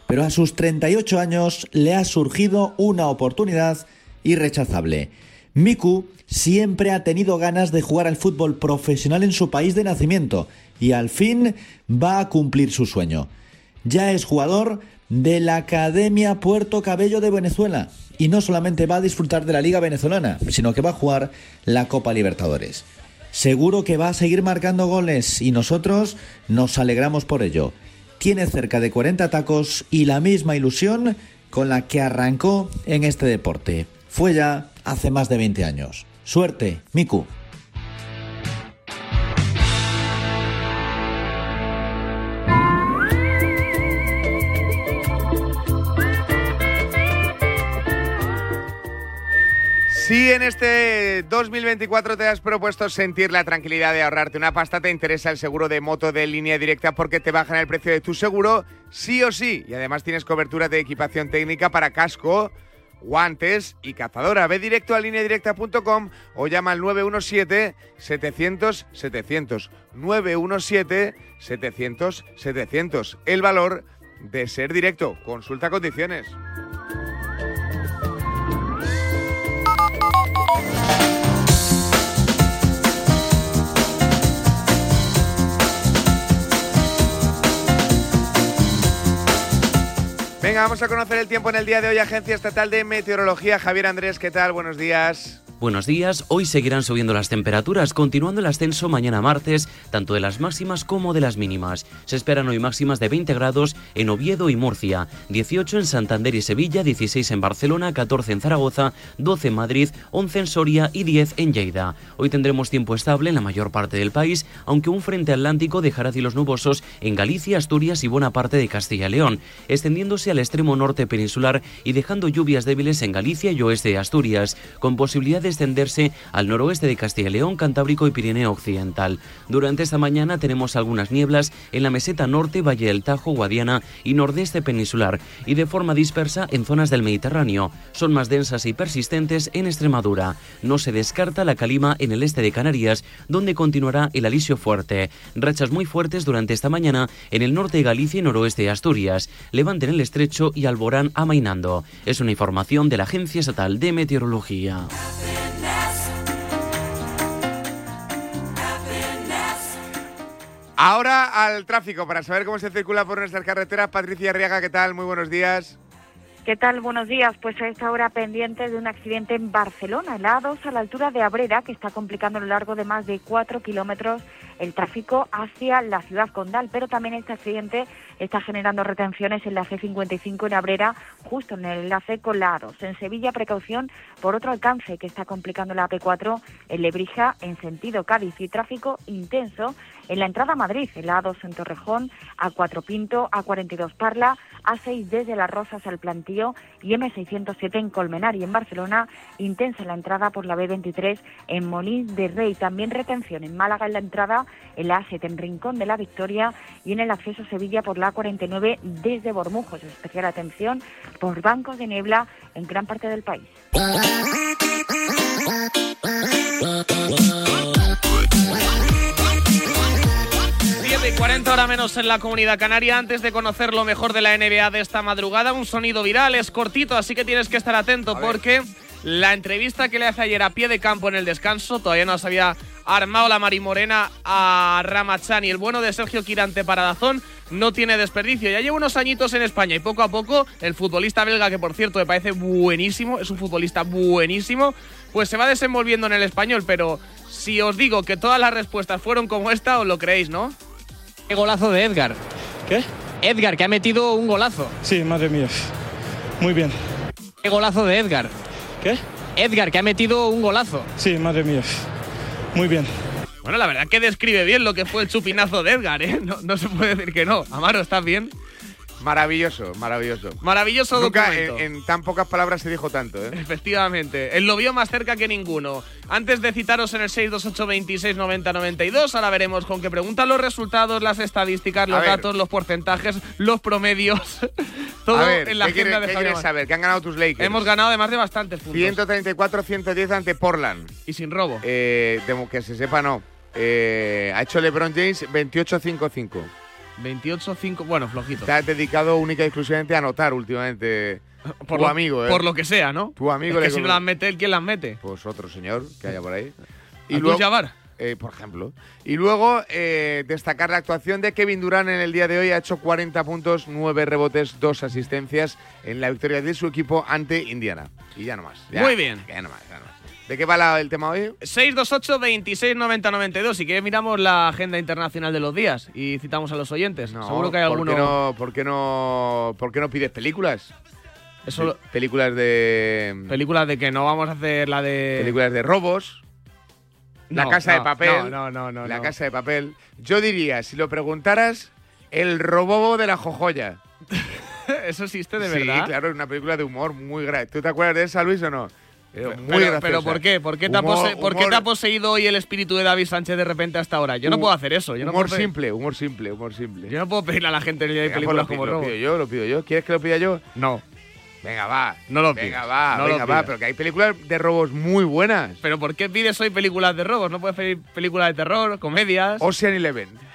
pero a sus 38 años le ha surgido una oportunidad irrechazable. Miku siempre ha tenido ganas de jugar al fútbol profesional en su país de nacimiento y al fin va a cumplir su sueño. Ya es jugador de la Academia Puerto Cabello de Venezuela y no solamente va a disfrutar de la Liga Venezolana, sino que va a jugar la Copa Libertadores. Seguro que va a seguir marcando goles y nosotros nos alegramos por ello tiene cerca de 40 tacos y la misma ilusión con la que arrancó en este deporte. Fue ya hace más de 20 años. Suerte, Miku. Si en este 2024 te has propuesto sentir la tranquilidad de ahorrarte una pasta, te interesa el seguro de moto de línea directa porque te bajan el precio de tu seguro, sí o sí. Y además tienes cobertura de equipación técnica para casco, guantes y cazadora. Ve directo a lineadirecta.com o llama al 917-700-700. 917-700-700. El valor de ser directo. Consulta condiciones. Venga, vamos a conocer el tiempo en el día de hoy. Agencia Estatal de Meteorología. Javier Andrés, ¿qué tal? Buenos días. Buenos días, hoy seguirán subiendo las temperaturas, continuando el ascenso mañana martes, tanto de las máximas como de las mínimas. Se esperan hoy máximas de 20 grados en Oviedo y Murcia, 18 en Santander y Sevilla, 16 en Barcelona, 14 en Zaragoza, 12 en Madrid, 11 en Soria y 10 en Lleida. Hoy tendremos tiempo estable en la mayor parte del país, aunque un frente atlántico dejará cielos nubosos en Galicia, Asturias y buena parte de Castilla y León, extendiéndose al extremo norte peninsular y dejando lluvias débiles en Galicia y oeste de Asturias, con posibilidad de extenderse al noroeste de Castilla y León, Cantábrico y Pirineo Occidental. Durante esta mañana tenemos algunas nieblas en la meseta norte, Valle del Tajo, Guadiana y nordeste peninsular y de forma dispersa en zonas del Mediterráneo. Son más densas y persistentes en Extremadura. No se descarta la calima en el este de Canarias, donde continuará el alisio fuerte. Rachas muy fuertes durante esta mañana en el norte de Galicia y noroeste de Asturias. Levanten el estrecho y Alborán amainando. Es una información de la Agencia Estatal de Meteorología. Ahora al tráfico para saber cómo se circula por nuestras carreteras. Patricia Arriaga, ¿qué tal? Muy buenos días. ¿Qué tal? Buenos días. Pues a esta hora pendiente de un accidente en Barcelona, en la A2 a la altura de Abrera, que está complicando a lo largo de más de cuatro kilómetros el tráfico hacia la ciudad condal. Pero también este accidente está generando retenciones en la C55 en Abrera, justo en el enlace con la A2. En Sevilla, precaución por otro alcance que está complicando la AP4 en Lebrija en sentido Cádiz y tráfico intenso en la entrada a Madrid, en la A2 en Torrejón, A4 Pinto, A42 Parla, A6 desde Las Rosas al Plantío y M607 en Colmenar y en Barcelona, intensa la entrada por la B23 en Molín de Rey, también retención en Málaga en la entrada, en la A7 en Rincón de la Victoria y en el acceso a Sevilla por la A49 desde Bormujos, especial atención por bancos de niebla en gran parte del país. Y 40 horas menos en la comunidad canaria. Antes de conocer lo mejor de la NBA de esta madrugada, un sonido viral, es cortito, así que tienes que estar atento porque la entrevista que le hace ayer a pie de campo en el descanso, todavía no se había armado la marimorena a Ramachan y el bueno de Sergio Quirante para Dazón no tiene desperdicio. Ya lleva unos añitos en España y poco a poco el futbolista belga, que por cierto me parece buenísimo, es un futbolista buenísimo, pues se va desenvolviendo en el español, pero si os digo que todas las respuestas fueron como esta, os lo creéis, ¿no? Qué golazo de Edgar. ¿Qué? Edgar, que ha metido un golazo. Sí, madre mía. Muy bien. Qué golazo de Edgar. ¿Qué? Edgar, que ha metido un golazo. Sí, madre mía. Muy bien. Bueno, la verdad que describe bien lo que fue el chupinazo de Edgar, ¿eh? No, no se puede decir que no. Amaro, ¿estás bien? Maravilloso, maravilloso. Maravilloso Nunca documento. en, en tan pocas palabras se dijo tanto, ¿eh? Efectivamente, él lo vio más cerca que ninguno. Antes de citaros en el 628 26 90 92, ahora veremos con qué preguntan los resultados, las estadísticas, los A ver. datos, los porcentajes, los promedios. Todo A ver, en la ¿qué quieres, agenda de qué quieres saber? ¿Qué han ganado tus Lakers? Hemos ganado además de bastantes puntos. 134-110 ante Portland. Y sin robo. Eh, de- que se sepa, no. Eh, ha hecho LeBron James 28-5-5. 28-5, bueno, flojito. Te has dedicado única y exclusivamente a anotar últimamente. Por tu lo- amigo, ¿eh? Por lo que sea, ¿no? Tu amigo Es que le- si no las mete él, ¿quién las mete? Pues otro señor que haya por ahí. Abdul-Jabbar. eh, por ejemplo. Y luego eh, destacar la actuación de Kevin Durant en el día de hoy. Ha hecho 40 puntos, 9 rebotes, 2 asistencias en la victoria de su equipo ante Indiana. Y ya no más. ya, Muy bien. Ya no más, ya no más. ¿De qué va la- el tema hoy? 628 26 90 92. Si quieres, miramos la agenda internacional de los días y citamos a los oyentes. Seguro que hay ¿por alguno. qué no, por, qué no, ¿Por qué no pides películas? Eso lo- películas de. Películas de que no vamos a hacer la de. películas de robos. la No, casa de no, papel. no, no, no, La casa de papel. Yo diría, si lo preguntaras, el robobo de la jojoya. Eso existe de sí, verdad. claro, es una película de humor muy grave. ¿Tú te acuerdas de esa, Luis, o no? Pero muy pero, ¿por qué? ¿Por qué, te ha Humor- pose- por qué te ha poseído hoy el espíritu de David Sánchez de repente hasta ahora? Yo no puedo hacer eso. Yo no humor puedo simple, humor simple, humor simple. Yo no puedo pedirle a la gente que Venga, pues películas lo como lo robo. pido yo, lo pido yo. ¿Quieres que lo pida yo? No. Venga, va. No lo Venga, pidas, va, no lo venga, va. Pero que hay películas de robos muy buenas. Pero ¿por qué pides hoy películas de robos? ¿No puedes pedir películas de terror, comedias? Ocean Eleven.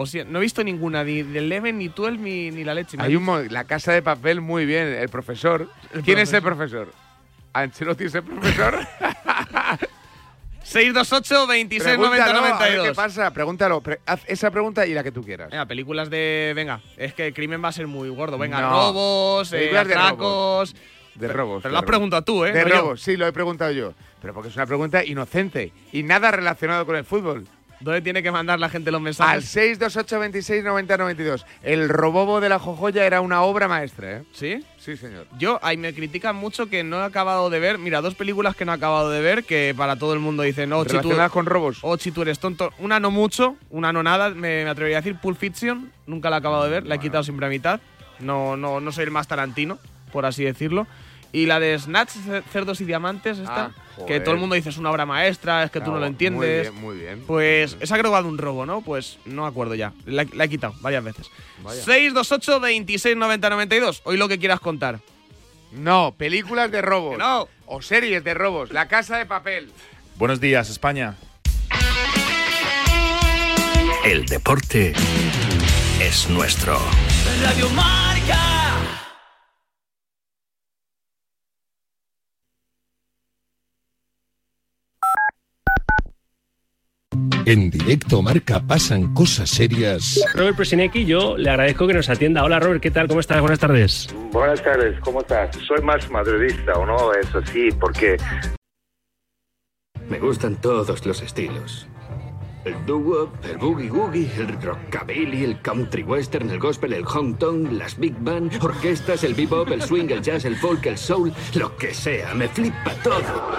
O sea, no he visto ninguna, ni de Eleven, ni 12, ni, ni la leche. Hay un la casa de papel muy bien, el profesor. ¿Quién es el profesor? ¿Ancelotti es el profesor? 628 26 90 Pregúntalo, a ver 92. ¿Qué pasa? Pregúntalo. Pre- haz esa pregunta y la que tú quieras. Venga, películas de. Venga, es que el crimen va a ser muy gordo. Venga, No. robos, eh, de atracos. De robos. Pero de lo has robos. preguntado tú, ¿eh? De no yo. robos, sí, lo he preguntado yo. Pero porque es una pregunta inocente y nada relacionado con el fútbol. ¿Dónde tiene que mandar la gente los Al mensajes? 628 26 90 92. El robobo de la jojoya era una obra maestra, ¿eh? ¿Sí? Sí, señor. Yo, ahí me critican mucho que no he acabado de ver. Mira, dos películas que no he acabado de ver que para todo el mundo dicen, no, Chi, tú, Relacionadas con robos. Ochi, tú eres tonto. Una no mucho, una no nada. Me, me atrevería a decir Pulp Fiction. Nunca la he acabado de ver, la he quitado siempre a mitad. No, no, no soy el más tarantino, por así decirlo. Y la de Snatch, Cerdos y Diamantes, esta, Ah, que todo el mundo dice es una obra maestra, es que tú no lo Muy entiendes. bien, muy bien. Pues esa creo que va de un robo, ¿no? Pues no me acuerdo ya. La, la he quitado varias veces. Vaya. 628 26 90 92. Hoy lo que quieras contar. No, películas de robos. No. O series de robos. La casa de papel. Buenos días, España. El deporte es nuestro. Radio Marca. En directo marca pasan cosas serias. Robert Presinecki, yo le agradezco que nos atienda. Hola Robert, ¿qué tal? ¿Cómo estás? Buenas tardes. Buenas tardes, ¿cómo estás? Soy más madridista, ¿o no? Eso sí, porque Me gustan todos los estilos. El doo-wop, el boogie-woogie, el rockabilly, el country western, el gospel, el honk-tonk, las big band, orquestas, el bebop, el swing, el jazz, el folk, el soul, lo que sea, me flipa todo.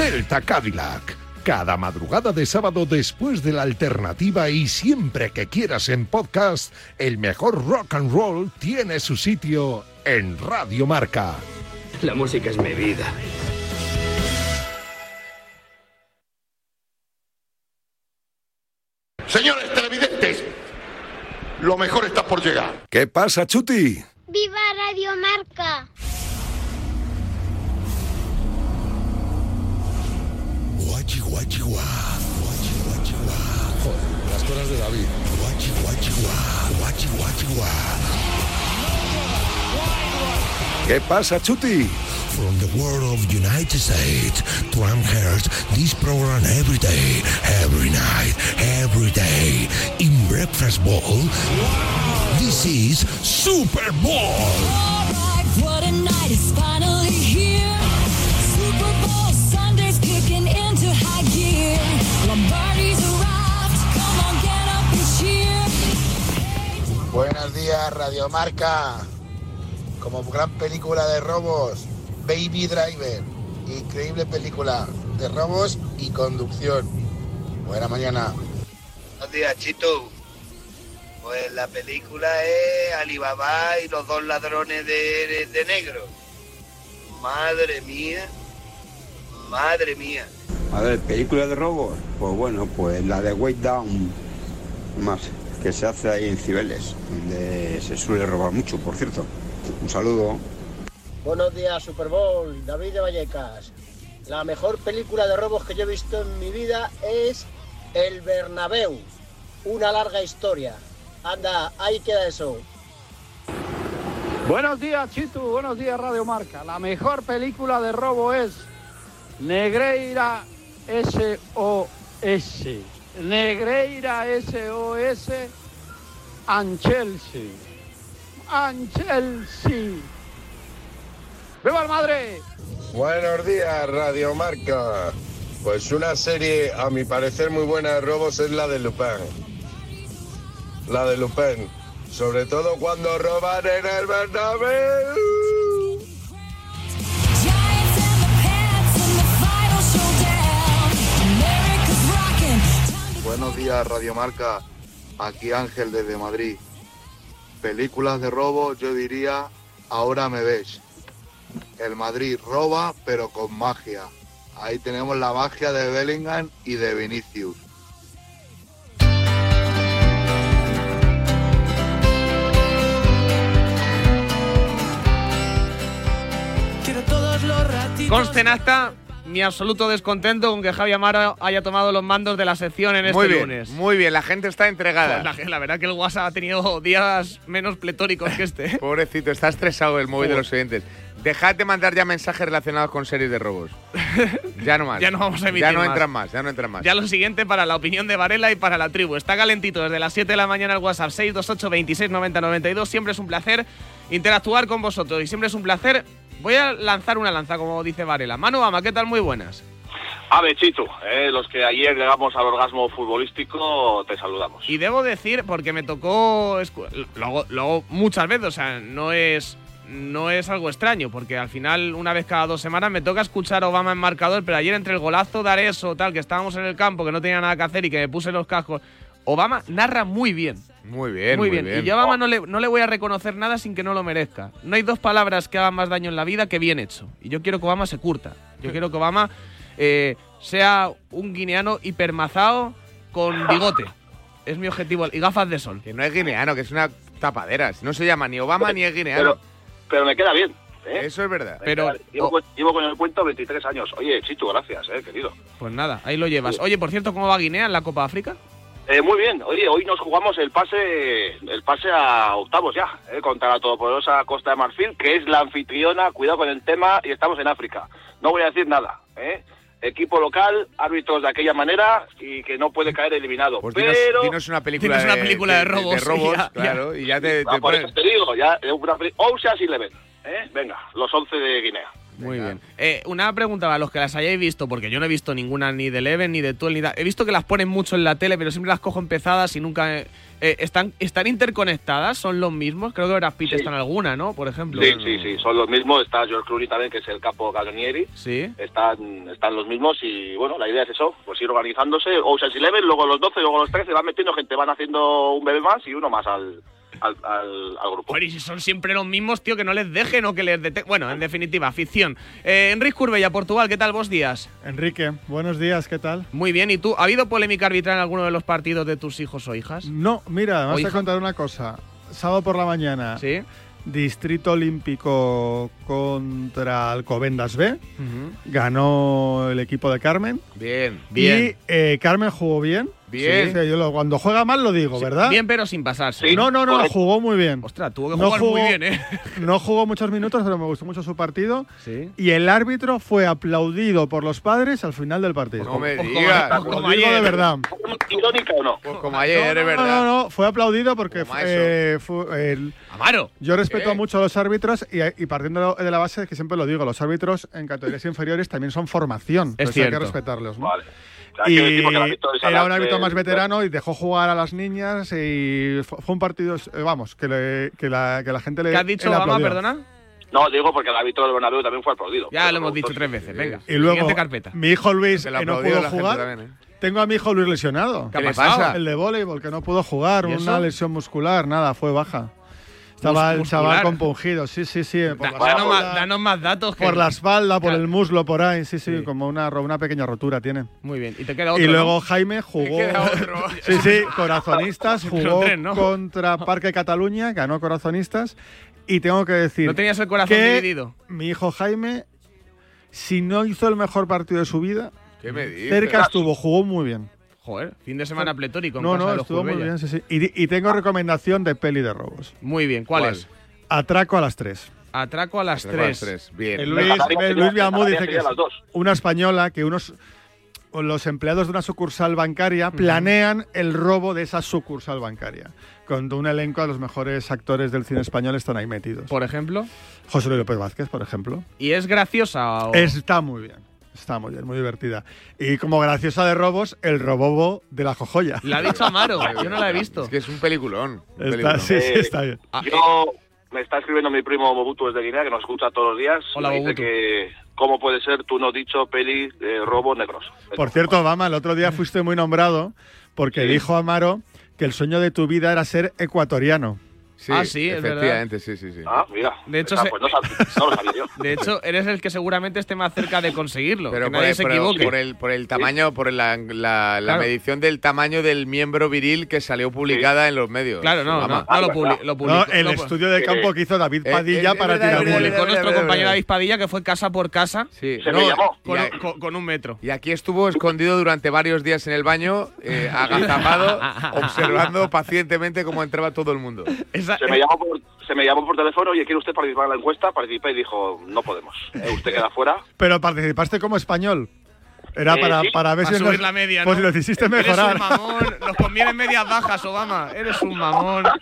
Delta Cadillac. Cada madrugada de sábado después de la alternativa y siempre que quieras en podcast, el mejor rock and roll tiene su sitio en Radio Marca. La música es mi vida. Señores televidentes, lo mejor está por llegar. ¿Qué pasa, Chuti? ¡Viva Radio Marca! Guachi, guachi, guá. Guachi, guachi, guá. Joder, las cosas de David. Guachi, guachi, guá. Guachi, guachi, guá. ¿Qué pasa, Chuti? From the world of United States to Amherst, this program every day, every night, every day. In Breakfast Bowl, this is Super Bowl. What a night is finally here. Radiomarca. Como gran película de robos, Baby Driver. Increíble película de robos y conducción. Buena mañana. Buenos días, Chito. Pues la película es Alibaba y los dos ladrones de, de- de negro. Madre mía. Madre mía. A ver, película de robos. Pues bueno, pues la de Way Down. Más, que se hace ahí en Cibeles, donde se suele robar mucho, por cierto. Un saludo. Buenos días, Super Bowl. David de Vallecas. La mejor película de robos que yo he visto en mi vida es El Bernabéu. Una larga historia. Anda, ahí queda eso. Buenos días, Chitu. Buenos días, Radio Marca. La mejor película de robo es Negreira SOS. Negreira SOS. And Chelsea. ¡Viva el Madrid! Buenos días, Radio Marca. Pues una serie, a mi parecer, muy buena de robos es la de Lupin. La de Lupin. Sobre todo cuando roban en el Bernabéu. Buenos días, Radiomarca. Aquí Ángel desde Madrid. Películas de robo, yo diría, ahora me ves. El Madrid roba, pero con magia. Ahí tenemos la magia de Bellingham y de Vinicius. Conste en acta mi absoluto descontento con que Javi Amaro haya tomado los mandos de la sección en este bien, lunes. muy bien, la gente está entregada. Pues la, la verdad que el WhatsApp ha tenido días menos pletóricos que este. Pobrecito, está estresado el móvil de los oyentes. Dejad de mandar ya mensajes relacionados con series de robos. ya no más. Ya no vamos a emitir Ya no más. entran más, ya no entran más. Ya lo siguiente para la opinión de Varela y para la tribu. Está calentito desde las 7 de la mañana el WhatsApp 628 26 90 92. Siempre es un placer interactuar con vosotros y siempre es un placer. Voy a lanzar una lanza, como dice Varela. Manu Ama, ¿qué tal? Muy buenas. A ver, Chitu, eh, los que ayer llegamos al orgasmo futbolístico, te saludamos. Y debo decir, porque me tocó. lo hago muchas veces, o sea, no es. No es algo extraño, porque al final, una vez cada dos semanas, me toca escuchar a Obama en marcador, pero ayer entre el golazo de Areso, tal, que estábamos en el campo, que no tenía nada que hacer y que me puse los cascos, Obama narra muy bien. Muy bien, muy muy bien. Y yo a Obama no le, no le voy a reconocer nada sin que no lo merezca. No hay dos palabras que hagan más daño en la vida que bien hecho. Y yo quiero que Obama se curta. Yo quiero que Obama eh, sea un guineano hipermazado con bigote. Es mi objetivo. Y gafas de sol. Que no es guineano, que es una tapadera. No se llama ni Obama ni es guineano. Pero, pero me queda bien. ¿eh? Eso es verdad. Llevo, con- llevo con el cuento 23 años. Oye, Chitu, gracias, eh, querido. Pues nada, ahí lo llevas. Oye, por cierto, ¿cómo va Guinea en la Copa África? Eh, muy bien. Oye, hoy nos jugamos el pase el pase a octavos ya, eh, contra la todopoderosa Costa de Marfil, que es la anfitriona. Cuidado con el tema y estamos en África. No voy a decir nada. ¿eh? Equipo local, árbitros de aquella manera y que no puede caer eliminado. Pues dinos, pero dinos una película, Dinos una de, película de robos, de robos, y ya- claro, y ya te, Ah, te por pones- eso te digo, ya es una Ocean's Eleven. ¿eh? Venga, los 11 de Guinea. Muy bien. Eh, una pregunta para los que las hayáis visto, porque yo no he visto ninguna ni de Eleven ni de Tuel ni da- He visto que las ponen mucho en la tele, pero siempre las cojo empezadas y nunca. eh, eh, ¿están, ¿Están interconectadas? ¿Son los mismos? Creo que Brad Pitt está en alguna, ¿no? Por ejemplo. Sí, sí, sí, son los mismos. Está George Clooney también, que es el capo Gaglionieri. Sí. Están, están los mismos y, bueno, la idea es eso, pues ir organizándose. Ocean's Eleven, luego los 12, luego los 13, van metiendo gente, van haciendo un bebé más y uno más al, al, al, al grupo. Joder, y si son siempre los mismos, tío, que no les dejen o que les. Bueno, en definitiva, ficción. Eh, Enrique Curbella, Portugal, ¿qué tal? Vos días. Enrique, buenos días, ¿qué tal? Muy bien, ¿y tú? ¿Ha habido polémica arbitral en alguno de los partidos de tus hijos o hijas? No, mira, ¿O vamos a contar una cosa. Sábado por la mañana, ¿Sí? Distrito Olímpico contra Alcobendas B. Ganó el equipo de Carmen. Bien, Y eh, Carmen jugó bien. Bien. Sí, yo lo- cuando juega mal lo digo, ¿verdad? Bien, pero sin pasarse. no, no, no, jugó muy bien. Ostras, tuvo que No jugar muy jugó- bien, ¿eh? No jugó muchos minutos, pero me gustó mucho su partido. Sí. Y el árbitro fue aplaudido por los padres al final del partido. No me digas. Lo digo de verdad. ¿Irónica o no? Pues como ayer, es No, verdad. no, no, fue aplaudido porque Como eh, fue el- Amaro. yo respeto ¿Qué? mucho a los árbitros y, y partiendo de la base que siempre lo digo, los árbitros en categorías inferiores también son formación. Es Entonces hay que cierto. respetarlos. ¿no? Vale. Y quiero decir, porque el árbitro es era un árbitro más veterano y dejó jugar a las niñas y fue un partido, eh, vamos, que, le- que la, que la gente le ¿Qué has dicho, Obama, aplaudió. perdona? No, digo porque el árbitro del Bernabéu también fue aplaudido. Ya lo hemos dicho tres veces, venga. Y luego, carpeta. mi hijo Luis, que no pudo jugar. también, ¿eh? Tengo a mi hijo Luis lesionado. ¿Qué ha le pasa? El de voleibol, que no pudo jugar, ¿Y una eso? lesión muscular, nada, fue baja. Estaba el chaval compungido, sí, sí, sí. Por, Da- la, danos, más, danos más datos. que- por la espalda, por Claro. el muslo, por ahí, sí, sí, Sí. como una, una pequeña rotura tiene. Muy bien. Y te queda otro. y ¿no? luego Jaime jugó. queda otro. sí, sí, Corazonistas, jugó tres, ¿no? contra Parque Cataluña, ganó Corazonistas. Y tengo que decir. ¿No tenías el corazón que dividido? Mi hijo Jaime, si no hizo el mejor partido de su vida, ¿Qué me dices? cerca estuvo, jugó muy bien. Joder, fin de semana pletórico. en No, casa no, de los estuvo muy bien, sí, sí. Y, y tengo recomendación de peli de robos. Muy bien, ¿cuál, ¿Cuál? es? Atraco a las 3. Atraco a las Atraco a las 3. tres. Bien. Luis, Canarias Luis sería- Viamú Canarias dice que es una española que unos los empleados de una sucursal bancaria planean el robo de esa sucursal bancaria. Con un elenco de los mejores actores del cine español están ahí metidos. Por ejemplo. José Luis López Vázquez, por ejemplo. ¿Y es graciosa o...? Está muy bien. Está muy bien, muy divertida. Y como graciosa de robos, el robobo de la jojoya. La ha dicho Amaro, yo no la he visto. Es que es un peliculón. un Está, peliculón. sí, sí, está bien. Ah, Yo me está escribiendo mi primo Mobutu desde Guinea, que nos escucha todos los días. Hola, Me dice que cómo puede ser tú no dicho peli de robo negros. Por cierto, Obama, el otro día fuiste muy nombrado porque Sí. dijo Amaro que el sueño de tu vida era ser ecuatoriano. Sí, Ah, sí, es verdad. efectivamente, sí, sí, sí. Ah, mira. De hecho, Ah, se- pues no, sab- no lo sabía yo. De hecho, eres el que seguramente esté más cerca de conseguirlo. Pero que por nadie el, se equivoque. por el, por el tamaño, por la, la- la Claro. medición del tamaño del miembro viril que salió publicada en los medios. Claro, no, no, lo, Ah, publi- No, publicó. el lo- estudio de campo que hizo David Eh, Padilla eh, para es verdad, tirar publicó nuestro compañero David Padilla, que fue casa por casa Sí. Se no, me llamó. con, y, un, a- con- con un metro. y aquí estuvo escondido durante varios días en el baño, eh, agazapado, observando pacientemente cómo entraba todo el mundo. Esa- Se me, llamó por, se me llamó por teléfono, oye, ¿quiere usted participar en la encuesta? Participé y dijo, no podemos. Eh, usted queda fuera. Pero participaste como español. Era Eh, para, sí. para ver Para si subir nos, la media, pues lo hiciste Eres mejorar. un mamón. Nos convienen medias bajas, Obama. Eres un mamón.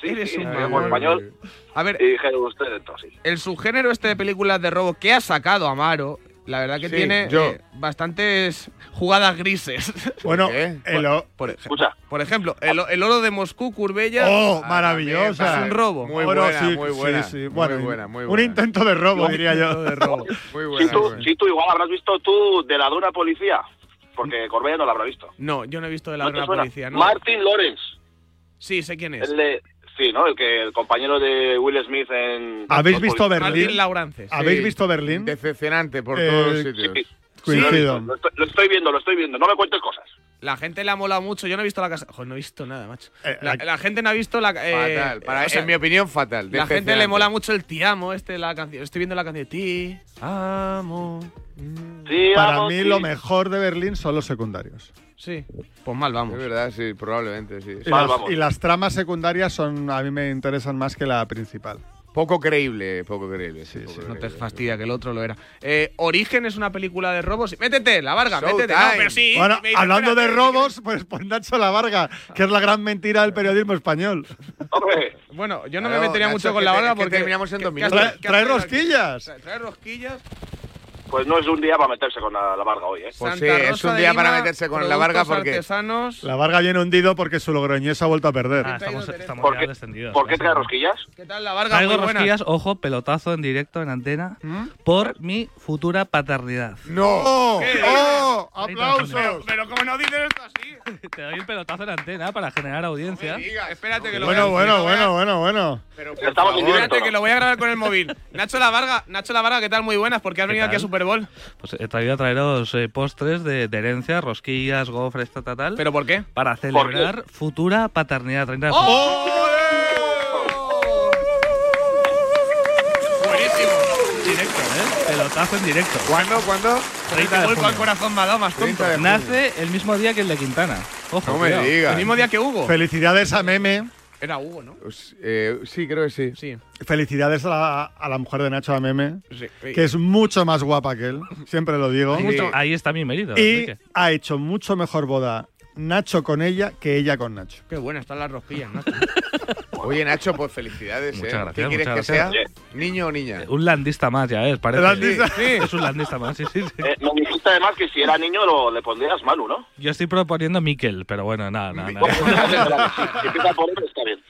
Sí, Eres sí, un me mamón. español A ver, y dije, usted sí. el subgénero este de películas de robo que ha sacado Amaro, la verdad que Sí, tiene yo. eh, bastantes jugadas grises. Bueno, qué? el o- Por, ej- Escucha, por ejemplo, el, el oro de Moscú, Curbella. oh, Ah, maravillosa. también, Es un robo. Muy Bueno, buena, sí, muy sí, buena. sí. Muy Bueno, buena, muy Un buena. intento de robo, diría yo. de robo. Muy si buena. tú, muy buena. si tú igual habrás visto tú de la dura policía, porque Corbella no la habrá visto. No, yo no he visto de la ¿No suena? policía, ¿no? Martin Lawrence. Sí, sé quién es. El de, sí, ¿no? El que el compañero de Will Smith en... ¿Habéis visto Berlín? Laurances. ¿Habéis Sí. visto Berlín? Decepcionante por Eh, todos los sitios. Sí, Coincido. Lo estoy, lo estoy viendo, lo estoy viendo. No me cuentes cosas. La gente le ha molado mucho. Yo no he visto la casa. Joder, no he visto nada, macho. Eh, La, la- gente no ha visto la. eh, Fatal. Para, o sea, en mi opinión, fatal. La gente le mola mucho el Ti amo, este, la canción. Estoy viendo la canción de Ti amo. Sí, Para vamos, mí sí. lo mejor de Berlín son los secundarios. Sí, pues mal vamos. Es verdad, sí, probablemente, sí. Y, Vale, las, vamos. y las tramas secundarias son a mí me interesan más que la principal. Poco creíble, poco creíble. Sí, poco sí. No te creíble. fastidia que el otro lo era. Eh, Origen es una película de robos. Métete, la Varga, métete. No, pero sí. Bueno, me hablando de robos, pues por Nacho La Varga, que es la gran mentira del periodismo español. Hombre, Bueno, yo no Claro, me metería Nacho, mucho con la Varga que porque. terminamos en ¿qué- dos minutos. Trae, trae rosquillas. Tra- ¿Trae rosquillas? Pues no es un día para meterse con la, la Varga hoy, ¿eh? Pues Santa sí, es un día para meterse con la Varga porque- artesanos. La Varga viene hundido porque su logroñés ha vuelto a perder. Ah, estamos, estamos ¿Por ya qué, descendidos. ¿por qué trae rosquillas? ¿Qué tal la Varga? Traigo rosquillas, ojo, pelotazo en directo en antena, por mi futura paternidad. ¡No! ¡Oh! ¿Qué? ¡Oh! Pero, ¡Aplausos! Pero como no dices esto así. Te doy el pelotazo en antena para generar audiencia. Diga, espérate que lo Bueno, voy a bueno, bueno, bueno, bueno. Pero directo. Espérate que lo voy a grabar con el móvil. Nacho La Varga, Nacho La Varga, ¿qué tal? Muy buenas, porque has venido aquí a Super Pues he traído a traeros eh, postres de, de herencia, rosquillas, gofres, tal, tal, tal, ¿Pero por qué? para celebrar futura paternidad 30 de ¡Oh! junio. Buenísimo. Directo, ¿eh? Pelotazo en directo. ¿Cuándo? ¿Cuándo? 30 de Vuelco al junio. corazón me ha dado más tonto. 30 de junio. Nace el mismo día que el de Quintana. Ojo, No me digas. El mismo día que Hugo. Felicidades a Meme. Era Hugo, ¿no? Pues, eh, sí, creo que sí. Sí. Felicidades a la, a la mujer de Nacho a Meme, Sí. que es mucho más guapa que él. Siempre lo digo. Ahí, ahí está mi mérito. Y ha hecho mucho mejor boda Nacho con ella que ella con Nacho. Qué buena están las rosquillas, ¿no? Oye, Nacho, pues felicidades. Muchas ¿eh? gracias, ¿Qué quieres que sea? ¿Niño o niña? Un landista más ya es, parece. Landista. Sí, es un landista más, sí, sí, sí. Eh, me dijiste además que si era niño lo, le pondrías Manu, ¿no? Yo estoy proponiendo Miquel, pero bueno, nada, nada, empieza por él, está bien.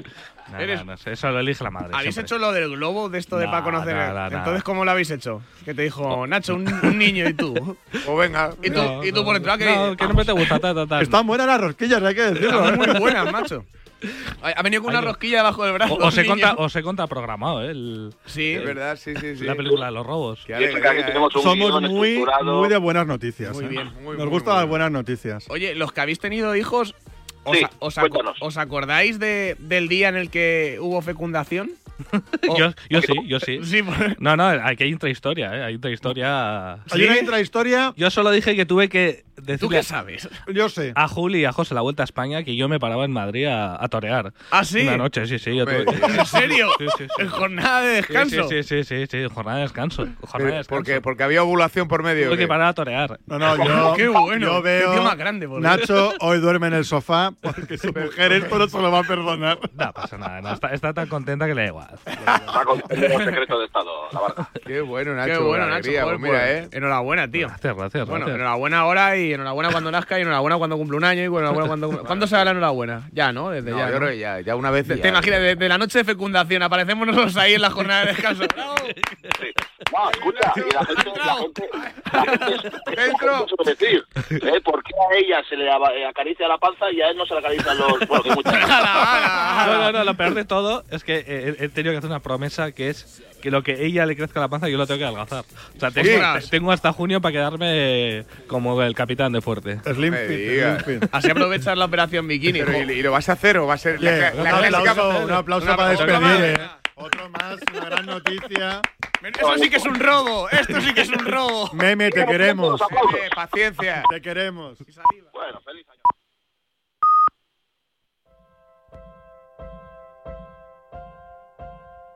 Nada, no, eso lo elige la madre. ¿Habéis siempre. hecho lo del globo de esto de No, para conocer? Entonces, ¿cómo lo habéis hecho? Que te dijo, Nacho, un, un niño y tú. O venga. Y tú, No, y tú no, por dentro, ¿a que No, que no me te gusta, ta, ta, ta. Están buenas las rosquillas, hay que decirlo. Están ¿eh? muy buenas, macho. Ha venido con una Ay, rosquilla debajo del brazo. O- Os he, niño. contra, os he contraprogramado, ¿eh? El- Sí, Es verdad, sí, sí, sí. la película de los robos. Qué que ¿eh? tenemos un Somos muy, muy de buenas noticias. Muy ¿eh? bien, muy, Nos muy, gustan las buenas noticias. Oye, los que habéis tenido hijos, ¿os, Sí, a- os aco- cuéntanos. os acordáis de, del día en el que hubo fecundación? O- Yo, yo sí, yo sí. Sí, por- No, no, aquí hay intrahistoria, ¿eh? Hay intrahistoria. Hay una intrahistoria, Yo solo dije que tuve que ¿Tú qué sabes? yo sé. a Juli y a José la vuelta a España que yo me paraba en Madrid a, a torear. ¿Ah, sí? Una noche, sí, sí. Yo tuve- ¿En serio? Sí, sí, sí. ¿En jornada de descanso? Sí, sí, sí, sí, sí, jornada de descanso. Jornada de descanso. porque, porque había ovulación por medio. Tuve ¿qué? que parar a torear. No, no, yo, Qué bueno, yo qué veo tío más grande, por Nacho hoy duerme en el sofá porque su mujer esto no se lo va a perdonar. No pasa nada, no, está, está tan contenta que le da igual. Está con secreto de Estado, la verdad. Qué bueno, Nacho. Qué bueno, qué Nacho. alegría, joder, pues mira, pues, ¿eh? Enhorabuena, tío. Gracias, gracias. Bueno, gracias. enhorabuena ahora y enhorabuena cuando nazca y enhorabuena cuando cumple un año y enhorabuena cuando cumple- ¿Cuándo se da la enhorabuena? Ya, ¿no? Desde No, ya. yo ¿no? creo que ya, ya una vez. Te, ya- imaginas, desde la noche de fecundación aparecemos nosotros ahí en la jornada de descanso. ¡Bravo! Sí. No, escucha, y la gente, la gente, la gente es- Dentro. es decir, ¿eh? ¿por qué a ella se le eh, acaricia la panza y a él no se le acarician los... Bueno, que muchas No, no, no, lo peor de todo es que he, he tenido que hacer una promesa que es que lo que ella le crezca la panza yo lo tengo que adelgazar. O sea, tengo, Ostras. tengo hasta junio para quedarme como el capitán de fuerte. Slim me fit, digas. slim fit. Así aprovechas la operación bikini. Pero, ¿y, y lo vas a hacer o va a ser la, la un clásica- aplauso, un aplauso para despedir. más. ¿eh? Otro más, una gran noticia. Eso sí que es un robo. Esto sí que es un robo. Meme, te queremos. Eh, paciencia. Te queremos. Bueno, feliz año.